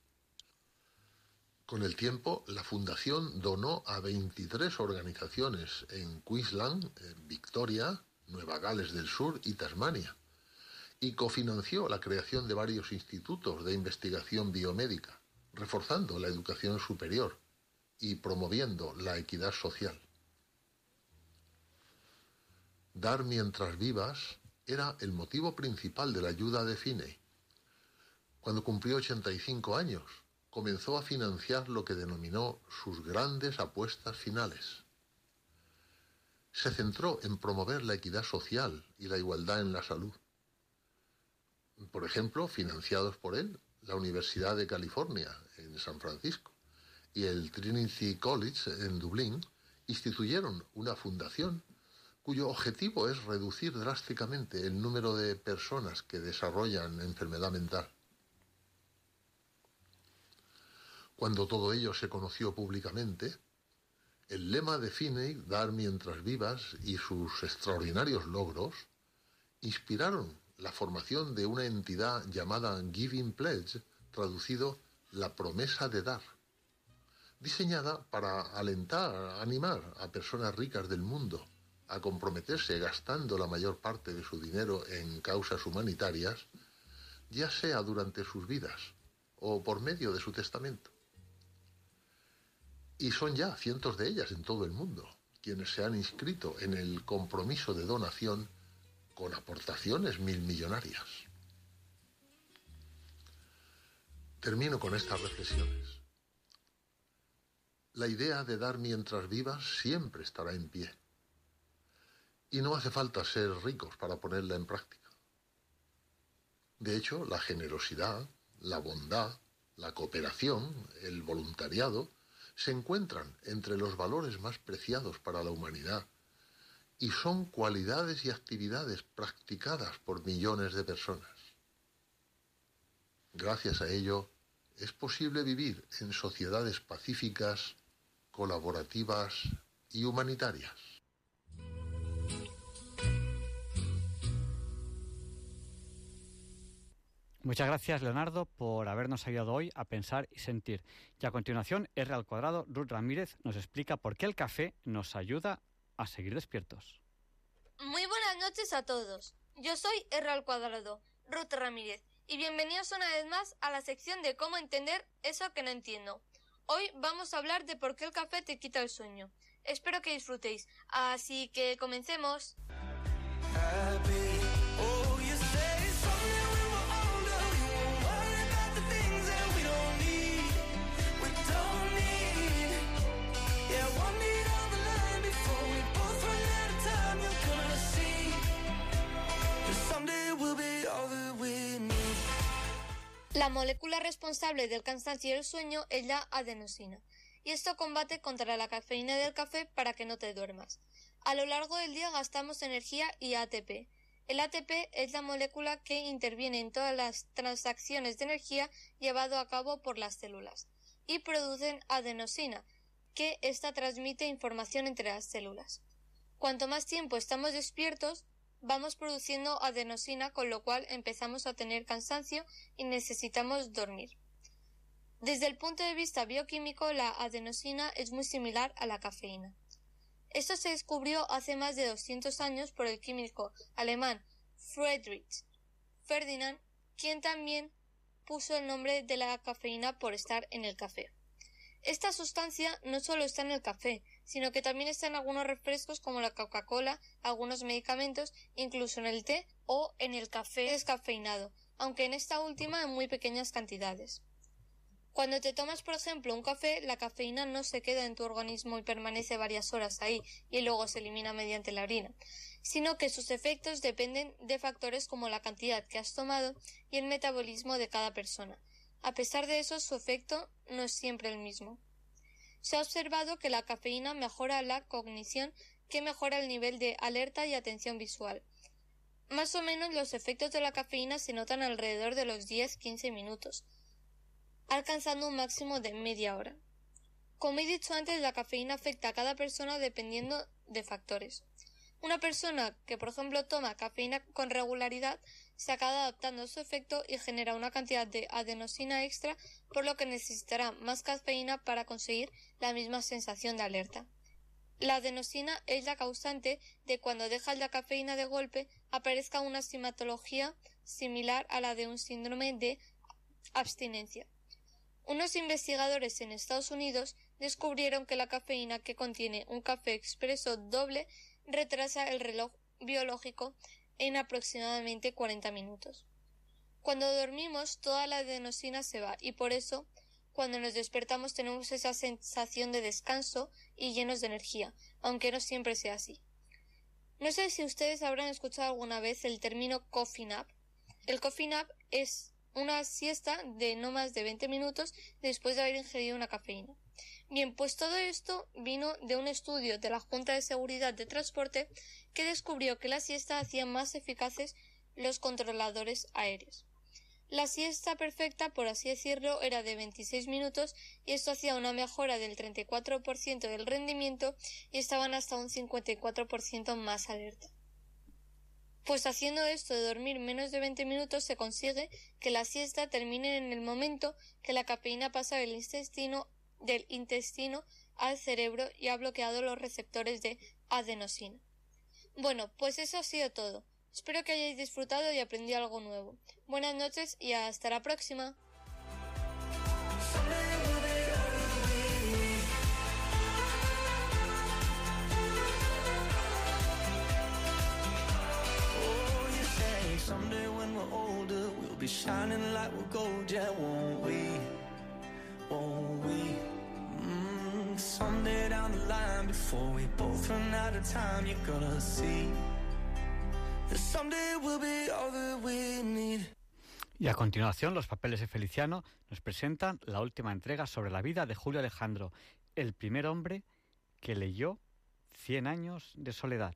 Con el tiempo, la fundación donó a 23 organizaciones en Queensland, Victoria, Nueva Gales del Sur y Tasmania, y cofinanció la creación de varios institutos de investigación biomédica, reforzando la educación superior y promoviendo la equidad social. Dar mientras vivas era el motivo principal de la ayuda de Finney. Cuando cumplió 85 años, comenzó a financiar lo que denominó sus grandes apuestas finales. Se centró en promover la equidad social y la igualdad en la salud. Por ejemplo, financiados por él, la Universidad de California en San Francisco y el Trinity College en Dublín instituyeron una fundación cuyo objetivo es reducir drásticamente el número de personas que desarrollan enfermedad mental. Cuando todo ello se conoció públicamente, el lema de Finney, dar mientras vivas, y sus extraordinarios logros, inspiraron la formación de una entidad llamada Giving Pledge, traducido la promesa de dar, diseñada para alentar, animar a personas ricas del mundo a comprometerse gastando la mayor parte de su dinero en causas humanitarias, ya sea durante sus vidas o por medio de su testamento. Y son ya cientos de ellas en todo el mundo quienes se han inscrito en el compromiso de donación con aportaciones mil millonarias. Termino con estas reflexiones. La idea de dar mientras vivas siempre estará en pie y no hace falta ser ricos para ponerla en práctica. De hecho, la generosidad, la bondad, la cooperación, el voluntariado, se encuentran entre los valores más preciados para la humanidad y son cualidades y actividades practicadas por millones de personas. Gracias a ello, es posible vivir en sociedades pacíficas, colaborativas y humanitarias. Muchas gracias, Leonardo, por habernos ayudado hoy a pensar y sentir. Y a continuación, R al cuadrado, Ruth Ramírez nos explica por qué el café nos ayuda a seguir despiertos. Muy buenas noches a todos. Yo soy R al cuadrado, Ruth Ramírez, y bienvenidos una vez más a la sección de cómo entender eso que no entiendo. Hoy vamos a hablar de por qué el café te quita el sueño. Espero que disfrutéis. Así que comencemos. La molécula responsable del cansancio y el sueño es la adenosina, y esto combate contra la cafeína del café para que no te duermas. A lo largo del día gastamos energía y ATP. El ATP es la molécula que interviene en todas las transacciones de energía llevado a cabo por las células y producen adenosina, que ésta transmite información entre las células. Cuanto más tiempo estamos despiertos, vamos produciendo adenosina, con lo cual empezamos a tener cansancio y necesitamos dormir. Desde el punto de vista bioquímico, la adenosina es muy similar a la cafeína. Esto se descubrió hace más de 200 años por el químico alemán Friedrich Ferdinand, quien también puso el nombre de la cafeína por estar en el café. Esta sustancia no solo está en el café, sino que también está en algunos refrescos como la Coca-Cola, algunos medicamentos, incluso en el té o en el café descafeinado, aunque en esta última en muy pequeñas cantidades. Cuando te tomas, por ejemplo, un café, la cafeína no se queda en tu organismo y permanece varias horas ahí y luego se elimina mediante la orina, sino que sus efectos dependen de factores como la cantidad que has tomado y el metabolismo de cada persona. A pesar de eso, su efecto no es siempre el mismo. Se ha observado que la cafeína mejora la cognición, que mejora el nivel de alerta y atención visual. Más o menos los efectos de la cafeína se notan alrededor de los 10-15 minutos, alcanzando un máximo de media hora. Como he dicho antes, la cafeína afecta a cada persona dependiendo de factores. Una persona que, por ejemplo, toma cafeína con regularidad se acaba adaptando a su efecto y genera una cantidad de adenosina extra, por lo que necesitará más cafeína para conseguir la misma sensación de alerta. La adenosina es la causante de cuando dejas la cafeína de golpe aparezca una simatología similar a la de un síndrome de abstinencia. Unos investigadores en Estados Unidos descubrieron que la cafeína que contiene un café expreso doble retrasa el reloj biológico en aproximadamente 40 minutos. Cuando dormimos, toda la adenosina se va y por eso, cuando nos despertamos tenemos esa sensación de descanso y llenos de energía, aunque no siempre sea así. No sé si ustedes habrán escuchado alguna vez el término coffee nap. El coffee nap es una siesta de no más de 20 minutos después de haber ingerido una cafeína. Bien, pues todo esto vino de un estudio de la Junta de Seguridad de Transporte que descubrió que la siesta hacía más eficaces los controladores aéreos. La siesta perfecta, por así decirlo, era de 26 minutos y esto hacía una mejora del 34% del rendimiento y estaban hasta un 54% más alerta. Pues haciendo esto de dormir menos de 20 minutos se consigue que la siesta termine en el momento que la cafeína pasa del intestino del intestino al cerebro y ha bloqueado los receptores de adenosina. Bueno, pues eso ha sido todo. Espero que hayáis disfrutado y aprendido algo nuevo. Buenas noches y hasta la próxima. Y a continuación, los papeles de Feliciano nos presentan la última entrega sobre la vida de Julio Alejandro, el primer hombre que leyó Cien años de soledad.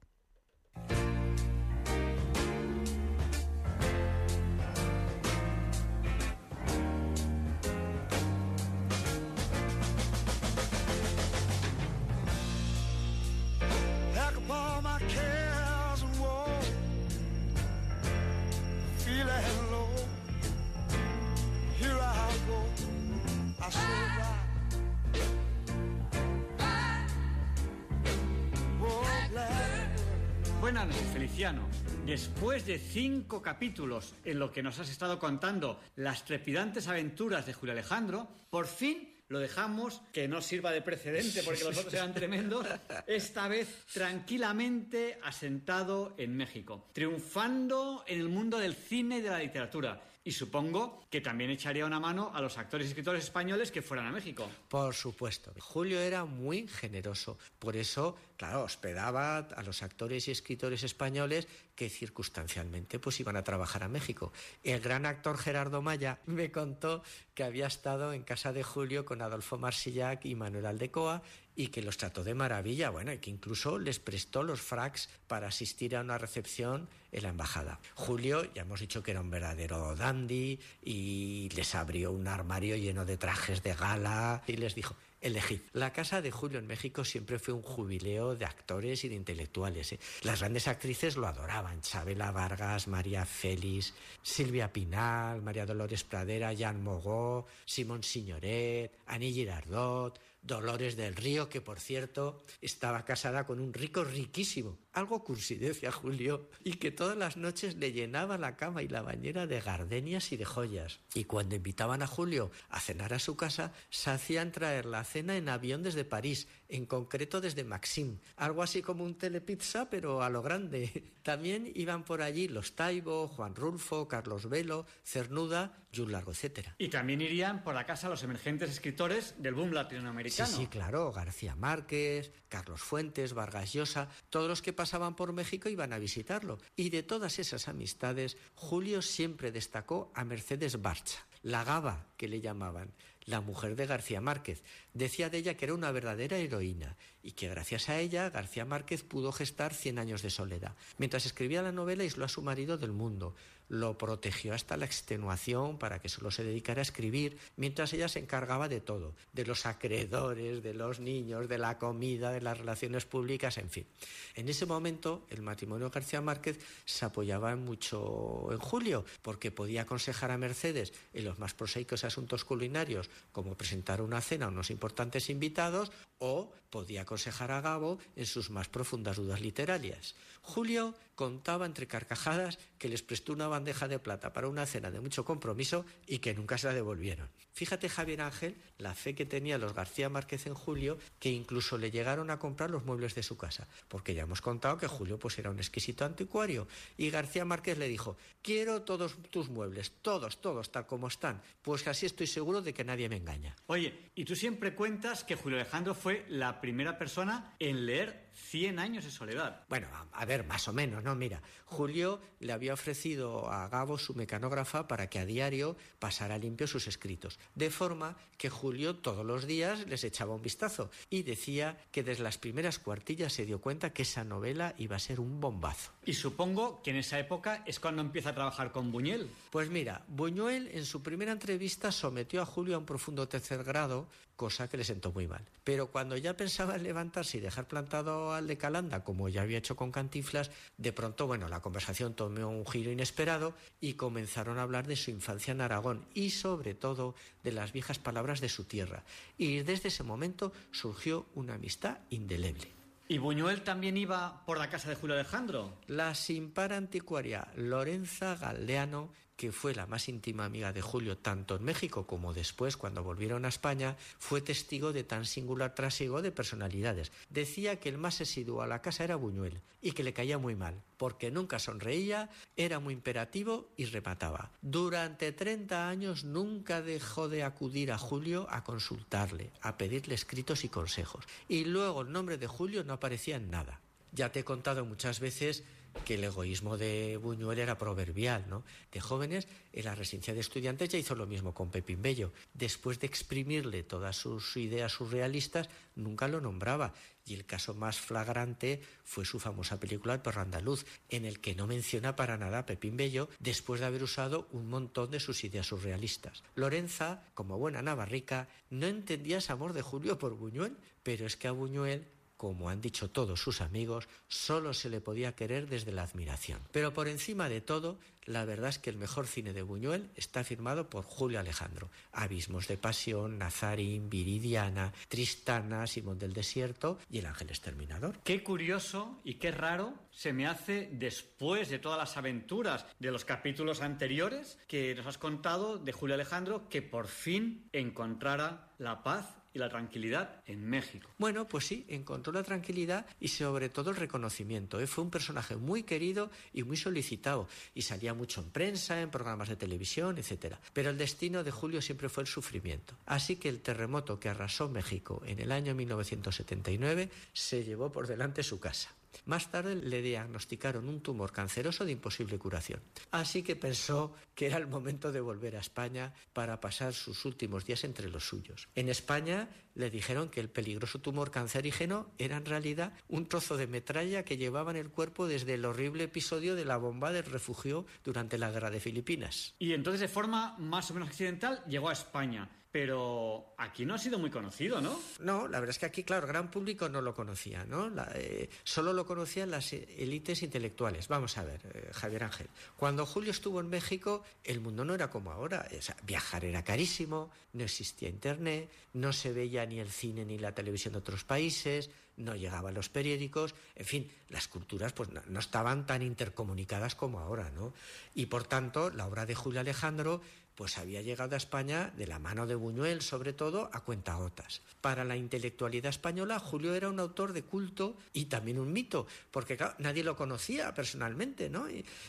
Buenas Feliciano. Después de cinco capítulos en lo que nos has estado contando las trepidantes aventuras de Julio Alejandro, por fin lo dejamos, que no sirva de precedente porque los otros eran tremendos, esta vez tranquilamente asentado en México, triunfando en el mundo del cine y de la literatura. Y supongo que también echaría una mano a los actores y escritores españoles que fueran a México. Por supuesto. Julio era muy generoso. Por eso, claro, hospedaba a los actores y escritores españoles que circunstancialmente pues iban a trabajar a México. El gran actor Gerardo Maya me contó que había estado en casa de Julio con Adolfo Marsillac y Manuel Aldecoa y que los trató de maravilla, bueno, y que incluso les prestó los fracs para asistir a una recepción en la embajada. Julio, ya hemos dicho que era un verdadero dandy y les abrió un armario lleno de trajes de gala y les dijo, elegid. La casa de Julio en México siempre fue un jubileo de actores y de intelectuales. ¿eh? Las grandes actrices lo adoraban. Chabela Vargas, María Félix, Silvia Pinal, María Dolores Pradera, Jean Mogó, Simón Signoret, Annie Girardot, Dolores del Río, que por cierto estaba casada con un rico riquísimo, algo cursi, decía Julio, y que todas las noches le llenaba la cama y la bañera de gardenias y de joyas. Y cuando invitaban a Julio a cenar a su casa, se hacían traer la cena en avión desde París, en concreto desde Maxim, algo así como un telepizza, pero a lo grande. También iban por allí los Taibo, Juan Rulfo, Carlos Velo, Cernuda y un largo etcétera. Y también irían por la casa los emergentes escritores del boom latinoamericano. Sí, sí, claro, García Márquez, Carlos Fuentes, Vargas Llosa, todos los que pasaban por México iban a visitarlo. Y de todas esas amistades, Julio siempre destacó a Mercedes Barcha, la Gaba, que le llamaban la mujer de García Márquez. Decía de ella que era una verdadera heroína y que gracias a ella García Márquez pudo gestar Cien años de soledad. Mientras escribía la novela aisló a su marido del mundo, lo protegió hasta la extenuación para que solo se dedicara a escribir, mientras ella se encargaba de todo, de los acreedores, de los niños, de la comida, de las relaciones públicas, en fin. En ese momento el matrimonio García Márquez se apoyaba mucho en Julio, porque podía aconsejar a Mercedes en los más prosaicos asuntos culinarios, como presentar una cena a unos importantes invitados, o podía aconsejar a Gabo en sus más profundas dudas literarias. Julio contaba entre carcajadas que les prestó una bandeja de plata para una cena de mucho compromiso y que nunca se la devolvieron. Fíjate, Javier Ángel, la fe que tenía los García Márquez en Julio, que incluso le llegaron a comprar los muebles de su casa, porque ya hemos contado que Julio pues era un exquisito anticuario y García Márquez le dijo, quiero todos tus muebles, todos, todos, tal como están, pues así estoy seguro de que nadie me engaña. Oye, y tú siempre cuentas que Julio Alejandro fue la primera persona en leer Cien años de soledad. Bueno, a ver, más o menos, ¿no? Mira, Julio le había ofrecido a Gabo su mecanógrafa para que a diario pasara limpio sus escritos, de forma que Julio todos los días les echaba un vistazo y decía que desde las primeras cuartillas se dio cuenta que esa novela iba a ser un bombazo. Y supongo que en esa época es cuando empieza a trabajar con Buñuel. Pues mira, Buñuel en su primera entrevista sometió a Julio a un profundo tercer grado, cosa que le sentó muy mal. Pero cuando ya pensaba en levantarse y dejar plantado al de Calanda, como ya había hecho con Cantinflas, de pronto, bueno, la conversación tomó un giro inesperado y comenzaron a hablar de su infancia en Aragón y sobre todo de las viejas palabras de su tierra. Y desde ese momento surgió una amistad indeleble. ¿Y Buñuel también iba por la casa de Julio Alejandro? La sin par anticuaria Lorenza Galdeano que fue la más íntima amiga de Julio tanto en México como después cuando volvieron a España, fue testigo de tan singular trasiego de personalidades. Decía que el más asiduo a la casa era Buñuel y que le caía muy mal, porque nunca sonreía, era muy imperativo y remataba. Durante 30 años nunca dejó de acudir a Julio a consultarle, a pedirle escritos y consejos. Y luego el nombre de Julio no aparecía en nada. Ya te he contado muchas veces que el egoísmo de Buñuel era proverbial, ¿no? De jóvenes, en la residencia de estudiantes ya hizo lo mismo con Pepín Bello. Después de exprimirle todas sus ideas surrealistas, nunca lo nombraba. Y el caso más flagrante fue su famosa película El perro andaluz, en el que no menciona para nada a Pepín Bello después de haber usado un montón de sus ideas surrealistas. Lorenza, como buena navarrica, no entendía ese amor de Julio por Buñuel, pero es que a Buñuel como han dicho todos sus amigos, solo se le podía querer desde la admiración. Pero por encima de todo, la verdad es que el mejor cine de Buñuel está firmado por Julio Alejandro. Abismos de Pasión, Nazarín, Viridiana, Tristana, Simón del Desierto y El Ángel Exterminador. Qué curioso y qué raro se me hace después de todas las aventuras de los capítulos anteriores que nos has contado de Julio Alejandro que por fin encontrara la paz la tranquilidad en México. Bueno, pues sí, encontró la tranquilidad y sobre todo el reconocimiento. ¿eh? Fue un personaje muy querido y muy solicitado y salía mucho en prensa, en programas de televisión, etc. Pero el destino de Julio siempre fue el sufrimiento. Así que el terremoto que arrasó México en el año 1979 se llevó por delante su casa. Más tarde le diagnosticaron un tumor canceroso de imposible curación. Así que pensó que era el momento de volver a España para pasar sus últimos días entre los suyos. En España le dijeron que el peligroso tumor cancerígeno era en realidad un trozo de metralla que llevaba en el cuerpo desde el horrible episodio de la bomba del refugio durante la guerra de Filipinas. Y entonces de forma más o menos accidental llegó a España pero aquí no ha sido muy conocido, ¿no? No, la verdad es que aquí, claro, el gran público no lo conocía, ¿no? Eh, solo lo conocían las élites intelectuales. Vamos a ver, eh, Javier Ángel, cuando Julio estuvo en México, el mundo no era como ahora. viajar era carísimo, no existía Internet, no se veía ni el cine ni la televisión de otros países, no llegaban los periódicos, en fin, las culturas pues no, estaban tan intercomunicadas como ahora, ¿no? Y por tanto, la obra de Julio Alejandro pues había llegado a España de la mano de Buñuel, sobre todo, a cuentagotas. Para la intelectualidad española, Julio era un autor de culto y también un mito, porque nadie lo conocía personalmente, ¿no?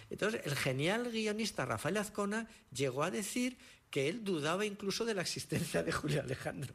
entonces, el genial guionista Rafael Azcona llegó a decir que él dudaba incluso de la existencia de Julio Alejandro.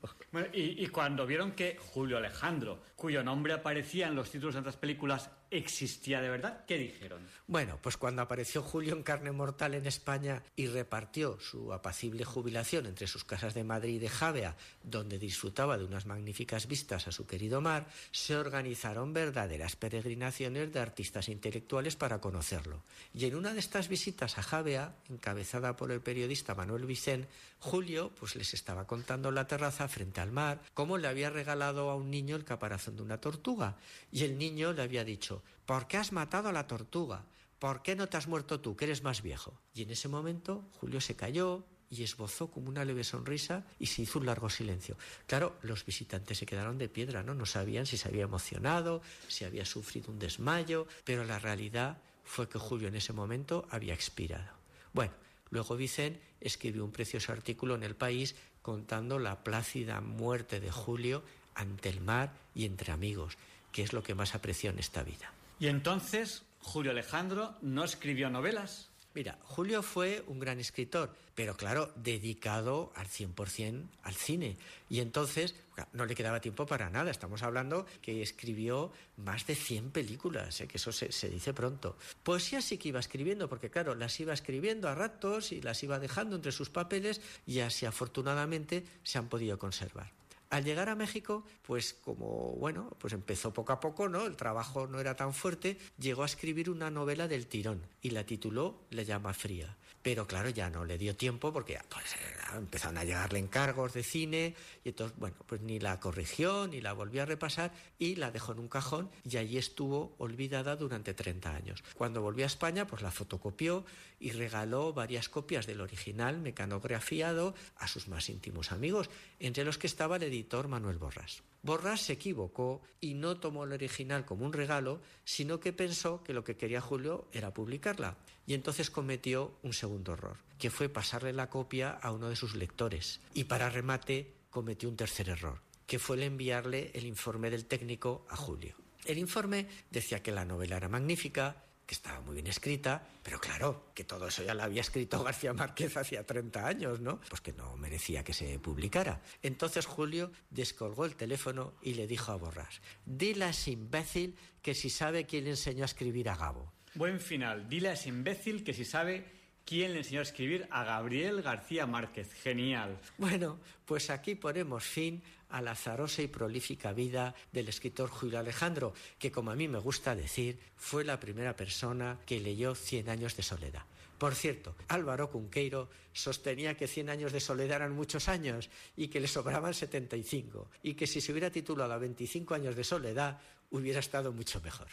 y, cuando vieron que Julio Alejandro, cuyo nombre aparecía en los títulos de otras películas, existía de verdad, ¿qué dijeron? Bueno, pues cuando apareció Julio en carne mortal en España y repartió su apacible jubilación entre sus casas de Madrid y de Javea, donde disfrutaba de unas magníficas vistas a su querido mar, se organizaron verdaderas peregrinaciones de artistas intelectuales para conocerlo. Y en una de estas visitas a Javea, encabezada por el periodista Manuel Vicente, Julio pues les estaba contando la terraza frente al mar cómo le había regalado a un niño el caparazón de una tortuga y el niño le había dicho ¿Por qué has matado a la tortuga? ¿Por qué no te has muerto tú, que eres más viejo? Y en ese momento Julio se calló y esbozó como una leve sonrisa y se hizo un largo silencio. Claro, los visitantes se quedaron de piedra, ¿no? No sabían si se había emocionado, si había sufrido un desmayo, pero la realidad fue que Julio en ese momento había expirado. Bueno, luego Vicente escribió un precioso artículo en El País contando la plácida muerte de Julio ante el mar y entre amigos, que es lo que más apreció en esta vida. Y entonces, Julio Alejandro no escribió novelas. Mira, Julio fue un gran escritor, pero claro, dedicado al 100% al cine. Y entonces no le quedaba tiempo para nada. Estamos hablando que escribió más de 100 películas, ¿eh? que eso se, se, dice pronto. Poesía sí que iba escribiendo, porque claro, las iba escribiendo a ratos y las iba dejando entre sus papeles y así afortunadamente se han podido conservar. Al llegar a México, pues como, bueno, pues empezó poco a poco, ¿no? El trabajo no era tan fuerte, llegó a escribir una novela del tirón y la tituló Le llama fría. Pero claro, ya no le dio tiempo porque pues, empezaron a llegarle encargos de cine y entonces, bueno, pues ni la corrigió ni la volvió a repasar y la dejó en un cajón y allí estuvo olvidada durante 30 años. Cuando volvió a España, pues la fotocopió y regaló varias copias del original mecanografiado a sus más íntimos amigos, entre los que estaba el editor Manuel Borras. Borras se equivocó y no tomó el original como un regalo, sino que pensó que lo que quería Julio era publicarla. Y entonces cometió un segundo error, que fue pasarle la copia a uno de sus lectores. Y para remate cometió un tercer error, que fue el enviarle el informe del técnico a Julio. El informe decía que la novela era magnífica, que estaba muy bien escrita, pero claro, que todo eso ya lo había escrito García Márquez hacía 30 años, ¿no? Pues que no merecía que se publicara. Entonces Julio descolgó el teléfono y le dijo a Borras, dile a ese imbécil que si sabe quién le enseñó a escribir a Gabo. Buen final. Dile a ese imbécil que si sabe quién le enseñó a escribir a Gabriel García Márquez. Genial. Bueno, pues aquí ponemos fin a la azarosa y prolífica vida del escritor Julio Alejandro, que como a mí me gusta decir, fue la primera persona que leyó Cien años de soledad. Por cierto, Álvaro Cunqueiro sostenía que Cien años de soledad eran muchos años y que le sobraban 75 y que si se hubiera titulado a 25 años de soledad hubiera estado mucho mejor.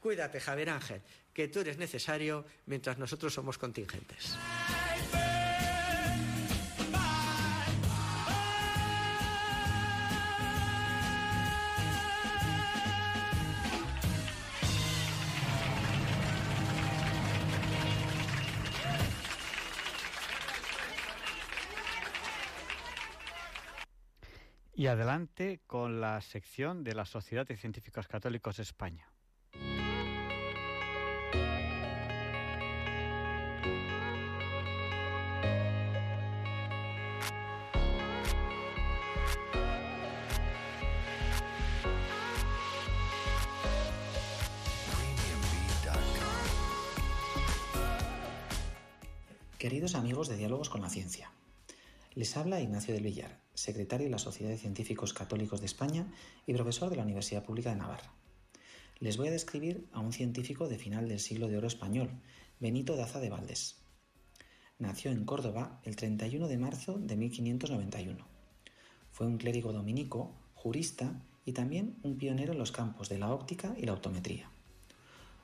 Cuídate, Javier Ángel, que tú eres necesario mientras nosotros somos contingentes. Y adelante con la sección de la Sociedad de Científicos Católicos de España. Queridos amigos de Diálogos con la Ciencia, les habla Ignacio del Villar, secretario de la Sociedad de Científicos Católicos de España y profesor de la Universidad Pública de Navarra. Les voy a describir a un científico de final del siglo de oro español, Benito Daza de Valdés. Nació en Córdoba el 31 de marzo de 1591. Fue un clérigo dominico, jurista y también un pionero en los campos de la óptica y la optometría.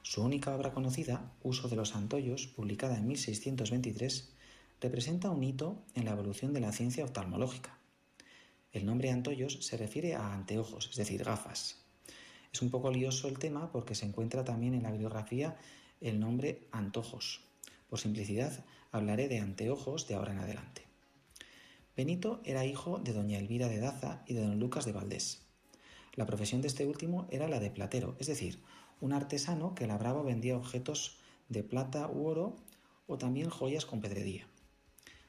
Su única obra conocida, Uso de los Antollos, publicada en 1623, representa un hito en la evolución de la ciencia oftalmológica. El nombre antollos se refiere a anteojos, es decir, gafas. Es un poco lioso el tema porque se encuentra también en la bibliografía el nombre antojos. Por simplicidad, hablaré de anteojos de ahora en adelante. Benito era hijo de doña Elvira de Daza y de don Lucas de Valdés. La profesión de este último era la de platero, es decir, un artesano que labraba o vendía objetos de plata u oro o también joyas con pedrería.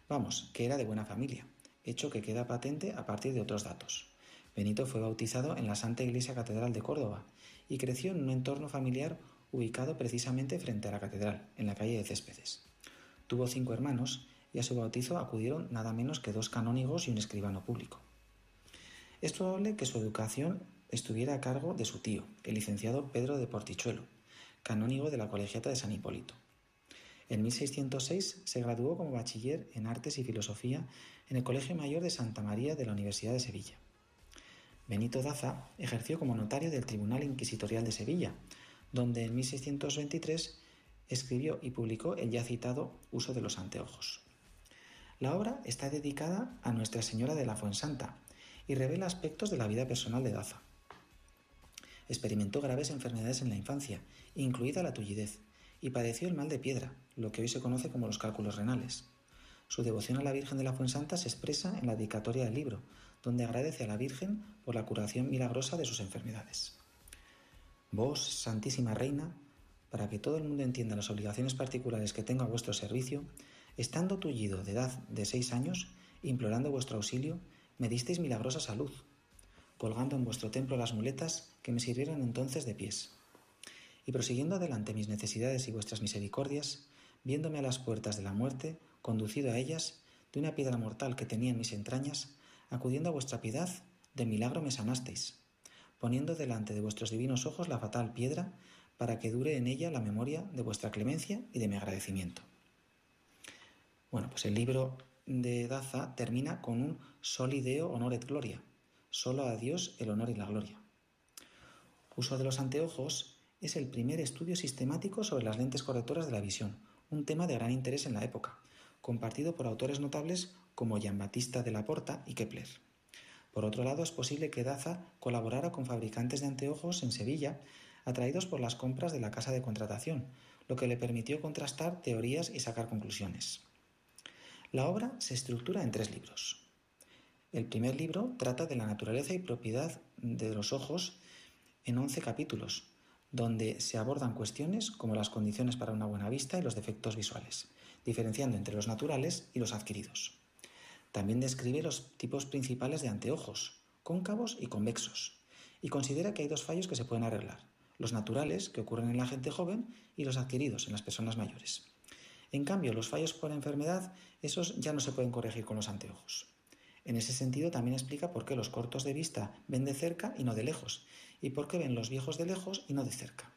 Vamos, que era de buena familia, hecho que queda patente a partir de otros datos. Benito fue bautizado en la Santa Iglesia Catedral de Córdoba y creció en un entorno familiar ubicado precisamente frente a la catedral, en la calle de Céspedes. Tuvo cinco hermanos y a su bautizo acudieron nada menos que dos canónigos y un escribano público. Es probable que su educación estuviera a cargo de su tío, el licenciado Pedro de Portichuelo, canónigo de la Colegiata de San Hipólito. En 1606 se graduó como bachiller en Artes y Filosofía en el Colegio Mayor de Santa María de la Universidad de Sevilla. Benito Daza ejerció como notario del Tribunal Inquisitorial de Sevilla, donde en 1623 escribió y publicó el ya citado Uso de los anteojos. La obra está dedicada a Nuestra Señora de la Fuensanta y revela aspectos de la vida personal de Daza. Experimentó graves enfermedades en la infancia, incluida la tullidez, y padeció el mal de piedra, lo que hoy se conoce como los cálculos renales. Su devoción a la Virgen de la Fuensanta se expresa en la dedicatoria del libro, donde agradece a la Virgen por la curación milagrosa de sus enfermedades. Vos, Santísima Reina, para que todo el mundo entienda las obligaciones particulares que tengo a vuestro servicio, estando tullido de edad de seis años, implorando vuestro auxilio, me disteis milagrosa salud, colgando en vuestro templo las muletas que me sirvieron entonces de pies. Y prosiguiendo adelante mis necesidades y vuestras misericordias, viéndome a las puertas de la muerte, conducido a ellas, de una piedra mortal que tenía en mis entrañas, acudiendo a vuestra piedad, de milagro me sanasteis, poniendo delante de vuestros divinos ojos la fatal piedra, para que dure en ella la memoria de vuestra clemencia y de mi agradecimiento. Bueno, pues el libro de Daza termina con un solideo honor et gloria, solo a Dios el honor y la gloria. Uso de los anteojos es el primer estudio sistemático sobre las lentes correctoras de la visión, un tema de gran interés en la época, compartido por autores notables como Jean-Baptiste de la Porta y Kepler. Por otro lado, es posible que Daza colaborara con fabricantes de anteojos en Sevilla, atraídos por las compras de la casa de contratación, lo que le permitió contrastar teorías y sacar conclusiones. La obra se estructura en tres libros. El primer libro trata de la naturaleza y propiedad de los ojos en once capítulos, donde se abordan cuestiones como las condiciones para una buena vista y los defectos visuales, diferenciando entre los naturales y los adquiridos. También describe los tipos principales de anteojos, cóncavos y convexos, y considera que hay dos fallos que se pueden arreglar, los naturales, que ocurren en la gente joven, y los adquiridos, en las personas mayores. En cambio, los fallos por enfermedad, esos ya no se pueden corregir con los anteojos. En ese sentido también explica por qué los cortos de vista ven de cerca y no de lejos, y por qué ven los viejos de lejos y no de cerca.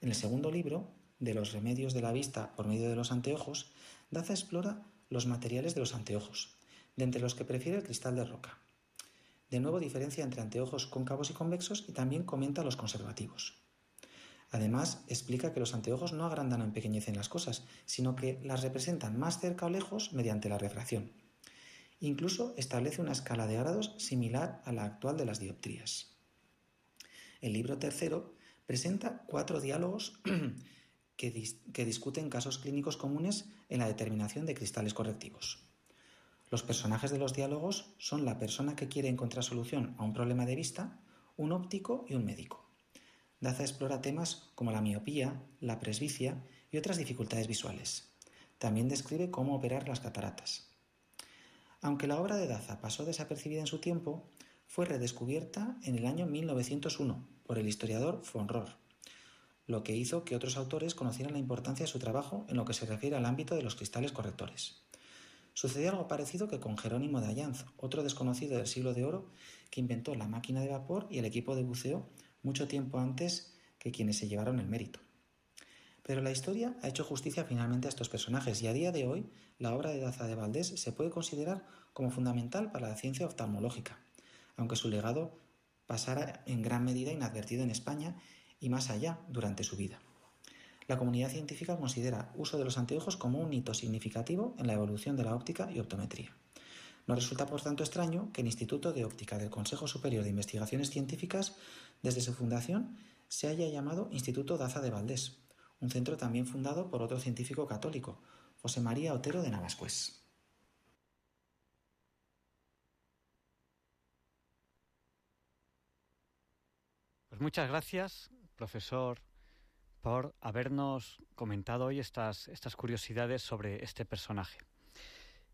En el segundo libro, de los remedios de la vista por medio de los anteojos, Daza explora los materiales de los anteojos, de entre los que prefiere el cristal de roca. De nuevo diferencia entre anteojos cóncavos y convexos y también comenta los conservativos. Además, explica que los anteojos no agrandan o empequeñecen las cosas, sino que las representan más cerca o lejos mediante la refracción. Incluso establece una escala de grados similar a la actual de las dioptrías. El libro tercero presenta cuatro diálogos que, que, discuten casos clínicos comunes en la determinación de cristales correctivos. Los personajes de los diálogos son la persona que quiere encontrar solución a un problema de vista, un óptico y un médico. Daza explora temas como la miopía, la presbicia y otras dificultades visuales. También describe cómo operar las cataratas. Aunque la obra de Daza pasó desapercibida en su tiempo, fue redescubierta en el año 1901 por el historiador von Rohr, lo que hizo que otros autores conocieran la importancia de su trabajo en lo que se refiere al ámbito de los cristales correctores. Sucedió algo parecido que con Jerónimo de Allanz, otro desconocido del siglo de oro que inventó la máquina de vapor y el equipo de buceo mucho tiempo antes que quienes se llevaron el mérito. Pero la historia ha hecho justicia finalmente a estos personajes y a día de hoy la obra de Daza de Valdés se puede considerar como fundamental para la ciencia oftalmológica, aunque su legado pasara en gran medida inadvertido en España y más allá durante su vida. La comunidad científica considera uso de los anteojos como un hito significativo en la evolución de la óptica y optometría. No resulta, por tanto, extraño que el Instituto de Óptica del Consejo Superior de Investigaciones Científicas desde su fundación se haya llamado Instituto Daza de Valdés, un centro también fundado por otro científico católico, José María Otero de Navascués. Pues muchas gracias, profesor, por habernos comentado hoy estas, estas curiosidades sobre este personaje.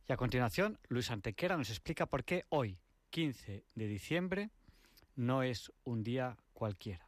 Y a continuación, Luis Antequera nos explica por qué hoy, 15 de diciembre, no es un día cualquiera.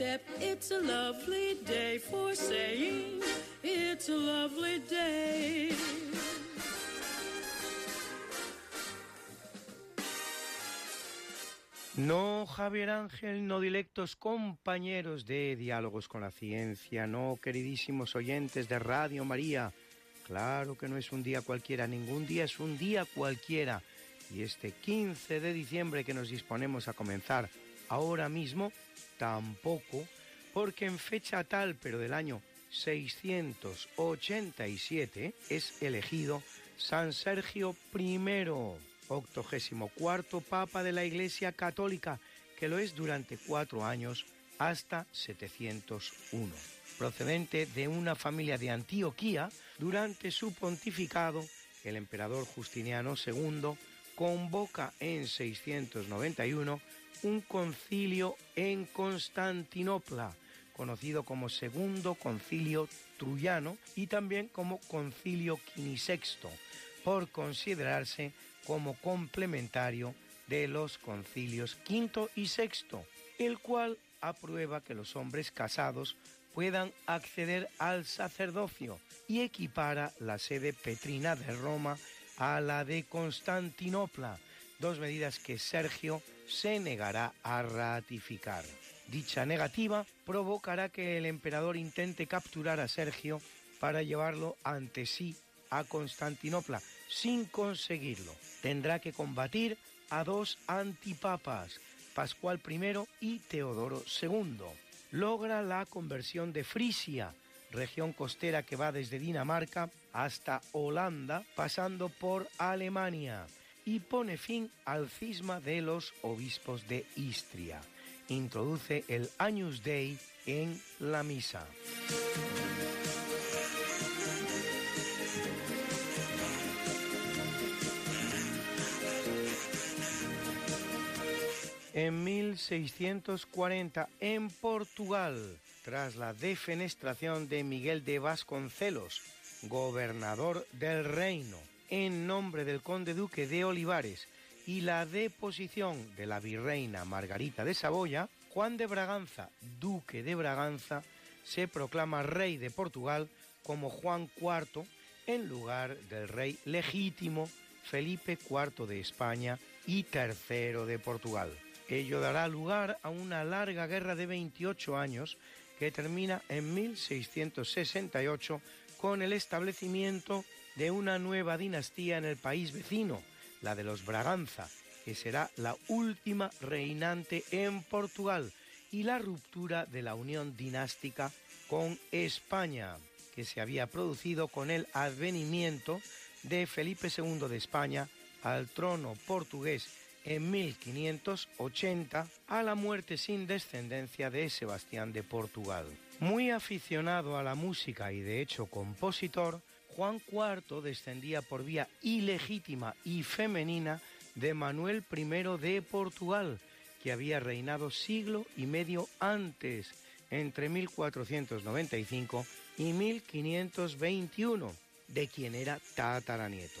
it's a lovely day for saying it's a lovely day. No, Javier Ángel, no directos compañeros de Diálogos con la Ciencia, no, queridísimos oyentes de Radio María. Claro que no es un día cualquiera, ningún día es un día cualquiera. Y este 15 de diciembre que nos disponemos a comenzar ahora mismo, tampoco, porque en fecha tal, pero del año 687, es elegido San Sergio I, octogésimo cuarto Papa de la Iglesia Católica, que lo es durante cuatro años hasta 701. Procedente de una familia de Antioquía, durante su pontificado, el emperador Justiniano II convoca en 691 un concilio en Constantinopla, conocido como Segundo Concilio Truyano y también como Concilio Quinisexto, por considerarse como complementario de los concilios quinto y sexto, el cual aprueba que los hombres casados puedan acceder al sacerdocio y equipara la sede petrina de Roma a la de Constantinopla, dos medidas que Sergio se negará a ratificar. Dicha negativa provocará que el emperador intente capturar a Sergio para llevarlo ante sí a Constantinopla, sin conseguirlo. Tendrá que combatir a dos antipapas, Pascual I y Teodoro II. Logra la conversión de Frisia, región costera que va desde Dinamarca hasta Holanda, pasando por Alemania y pone fin al cisma de los obispos de Istria. introduce el Agnus Dei en la misa. En 1640, en Portugal, tras la defenestración de Miguel de Vasconcelos, gobernador del reino, en nombre del conde duque de Olivares, y la deposición de la virreina Margarita de Saboya, Juan de Braganza, duque de Braganza, se proclama rey de Portugal como Juan IV en lugar del rey legítimo Felipe IV de España y III de Portugal. Ello dará lugar a una larga guerra de 28 años que termina en 1668 con el establecimiento de una nueva dinastía en el país vecino, la de los Braganza, que será la última reinante en Portugal, y la ruptura de la unión dinástica con España, que se había producido con el advenimiento de Felipe II de España al trono portugués en 1580 a la muerte sin descendencia de Sebastián de Portugal. Muy aficionado a la música y de hecho compositor, Juan IV descendía por vía ilegítima y femenina de Manuel I de Portugal, que había reinado siglo y medio antes, entre 1495 y 1521, de quien era tataranieto.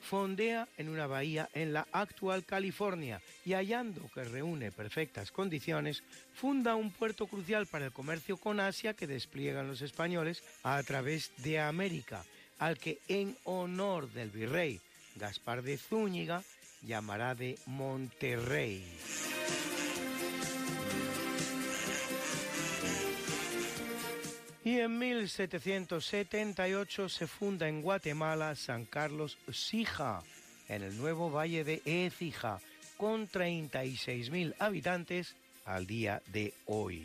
fondea en una bahía en la actual California y hallando que reúne perfectas condiciones, funda un puerto crucial para el comercio con Asia que despliegan los españoles a través de América, al que en honor del virrey Gaspar de Zúñiga llamará de Monterrey. Y en 1778 se funda en Guatemala San Carlos Sija, en el nuevo valle de Écija, con 36.000 habitantes al día de hoy.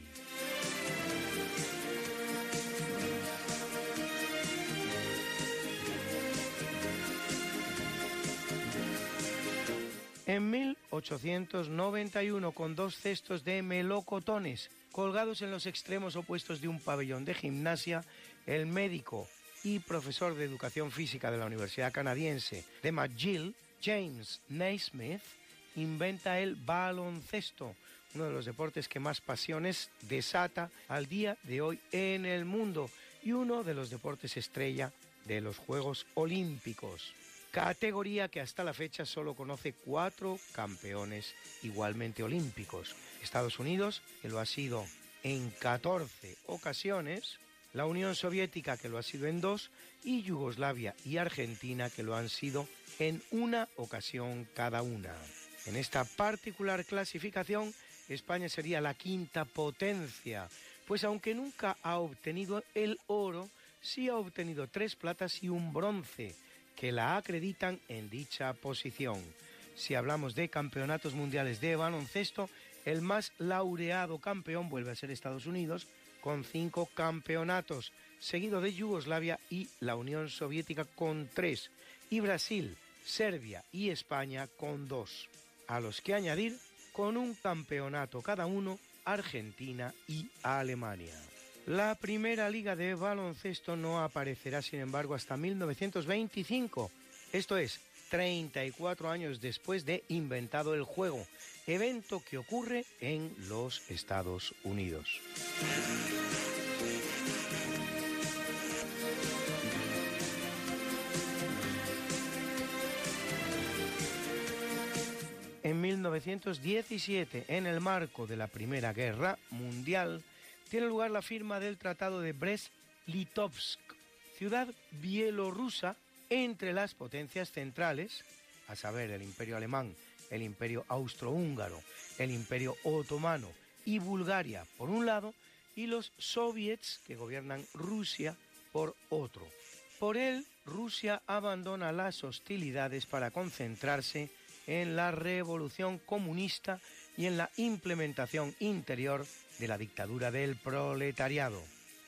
En 1891, con dos cestos de melocotones colgados en los extremos opuestos de un pabellón de gimnasia, el médico y profesor de educación física de la Universidad Canadiense de McGill, James Naismith, inventa el baloncesto, uno de los deportes que más pasiones desata al día de hoy en el mundo y uno de los deportes estrella de los Juegos Olímpicos categoría que hasta la fecha solo conoce cuatro campeones igualmente olímpicos. Estados Unidos, que lo ha sido en 14 ocasiones, la Unión Soviética, que lo ha sido en dos, y Yugoslavia y Argentina, que lo han sido en una ocasión cada una. En esta particular clasificación, España sería la quinta potencia, pues aunque nunca ha obtenido el oro, sí ha obtenido tres platas y un bronce, que la acreditan en dicha posición. Si hablamos de campeonatos mundiales de baloncesto, el más laureado campeón vuelve a ser Estados Unidos, con cinco campeonatos, seguido de Yugoslavia y la Unión Soviética con tres, y Brasil, Serbia y España con dos, a los que añadir con un campeonato cada uno Argentina y Alemania. La primera liga de baloncesto no aparecerá, sin embargo, hasta 1925, esto es, 34 años después de inventado el juego, evento que ocurre en los Estados Unidos. En 1917, en el marco de la Primera Guerra Mundial, tiene lugar la firma del Tratado de Brest-Litovsk, ciudad bielorrusa entre las potencias centrales, a saber el Imperio Alemán el imperio austrohúngaro, el imperio otomano y Bulgaria por un lado, y los soviets que gobiernan Rusia por otro. Por él, Rusia abandona las hostilidades para concentrarse en la revolución comunista y en la implementación interior de la dictadura del proletariado.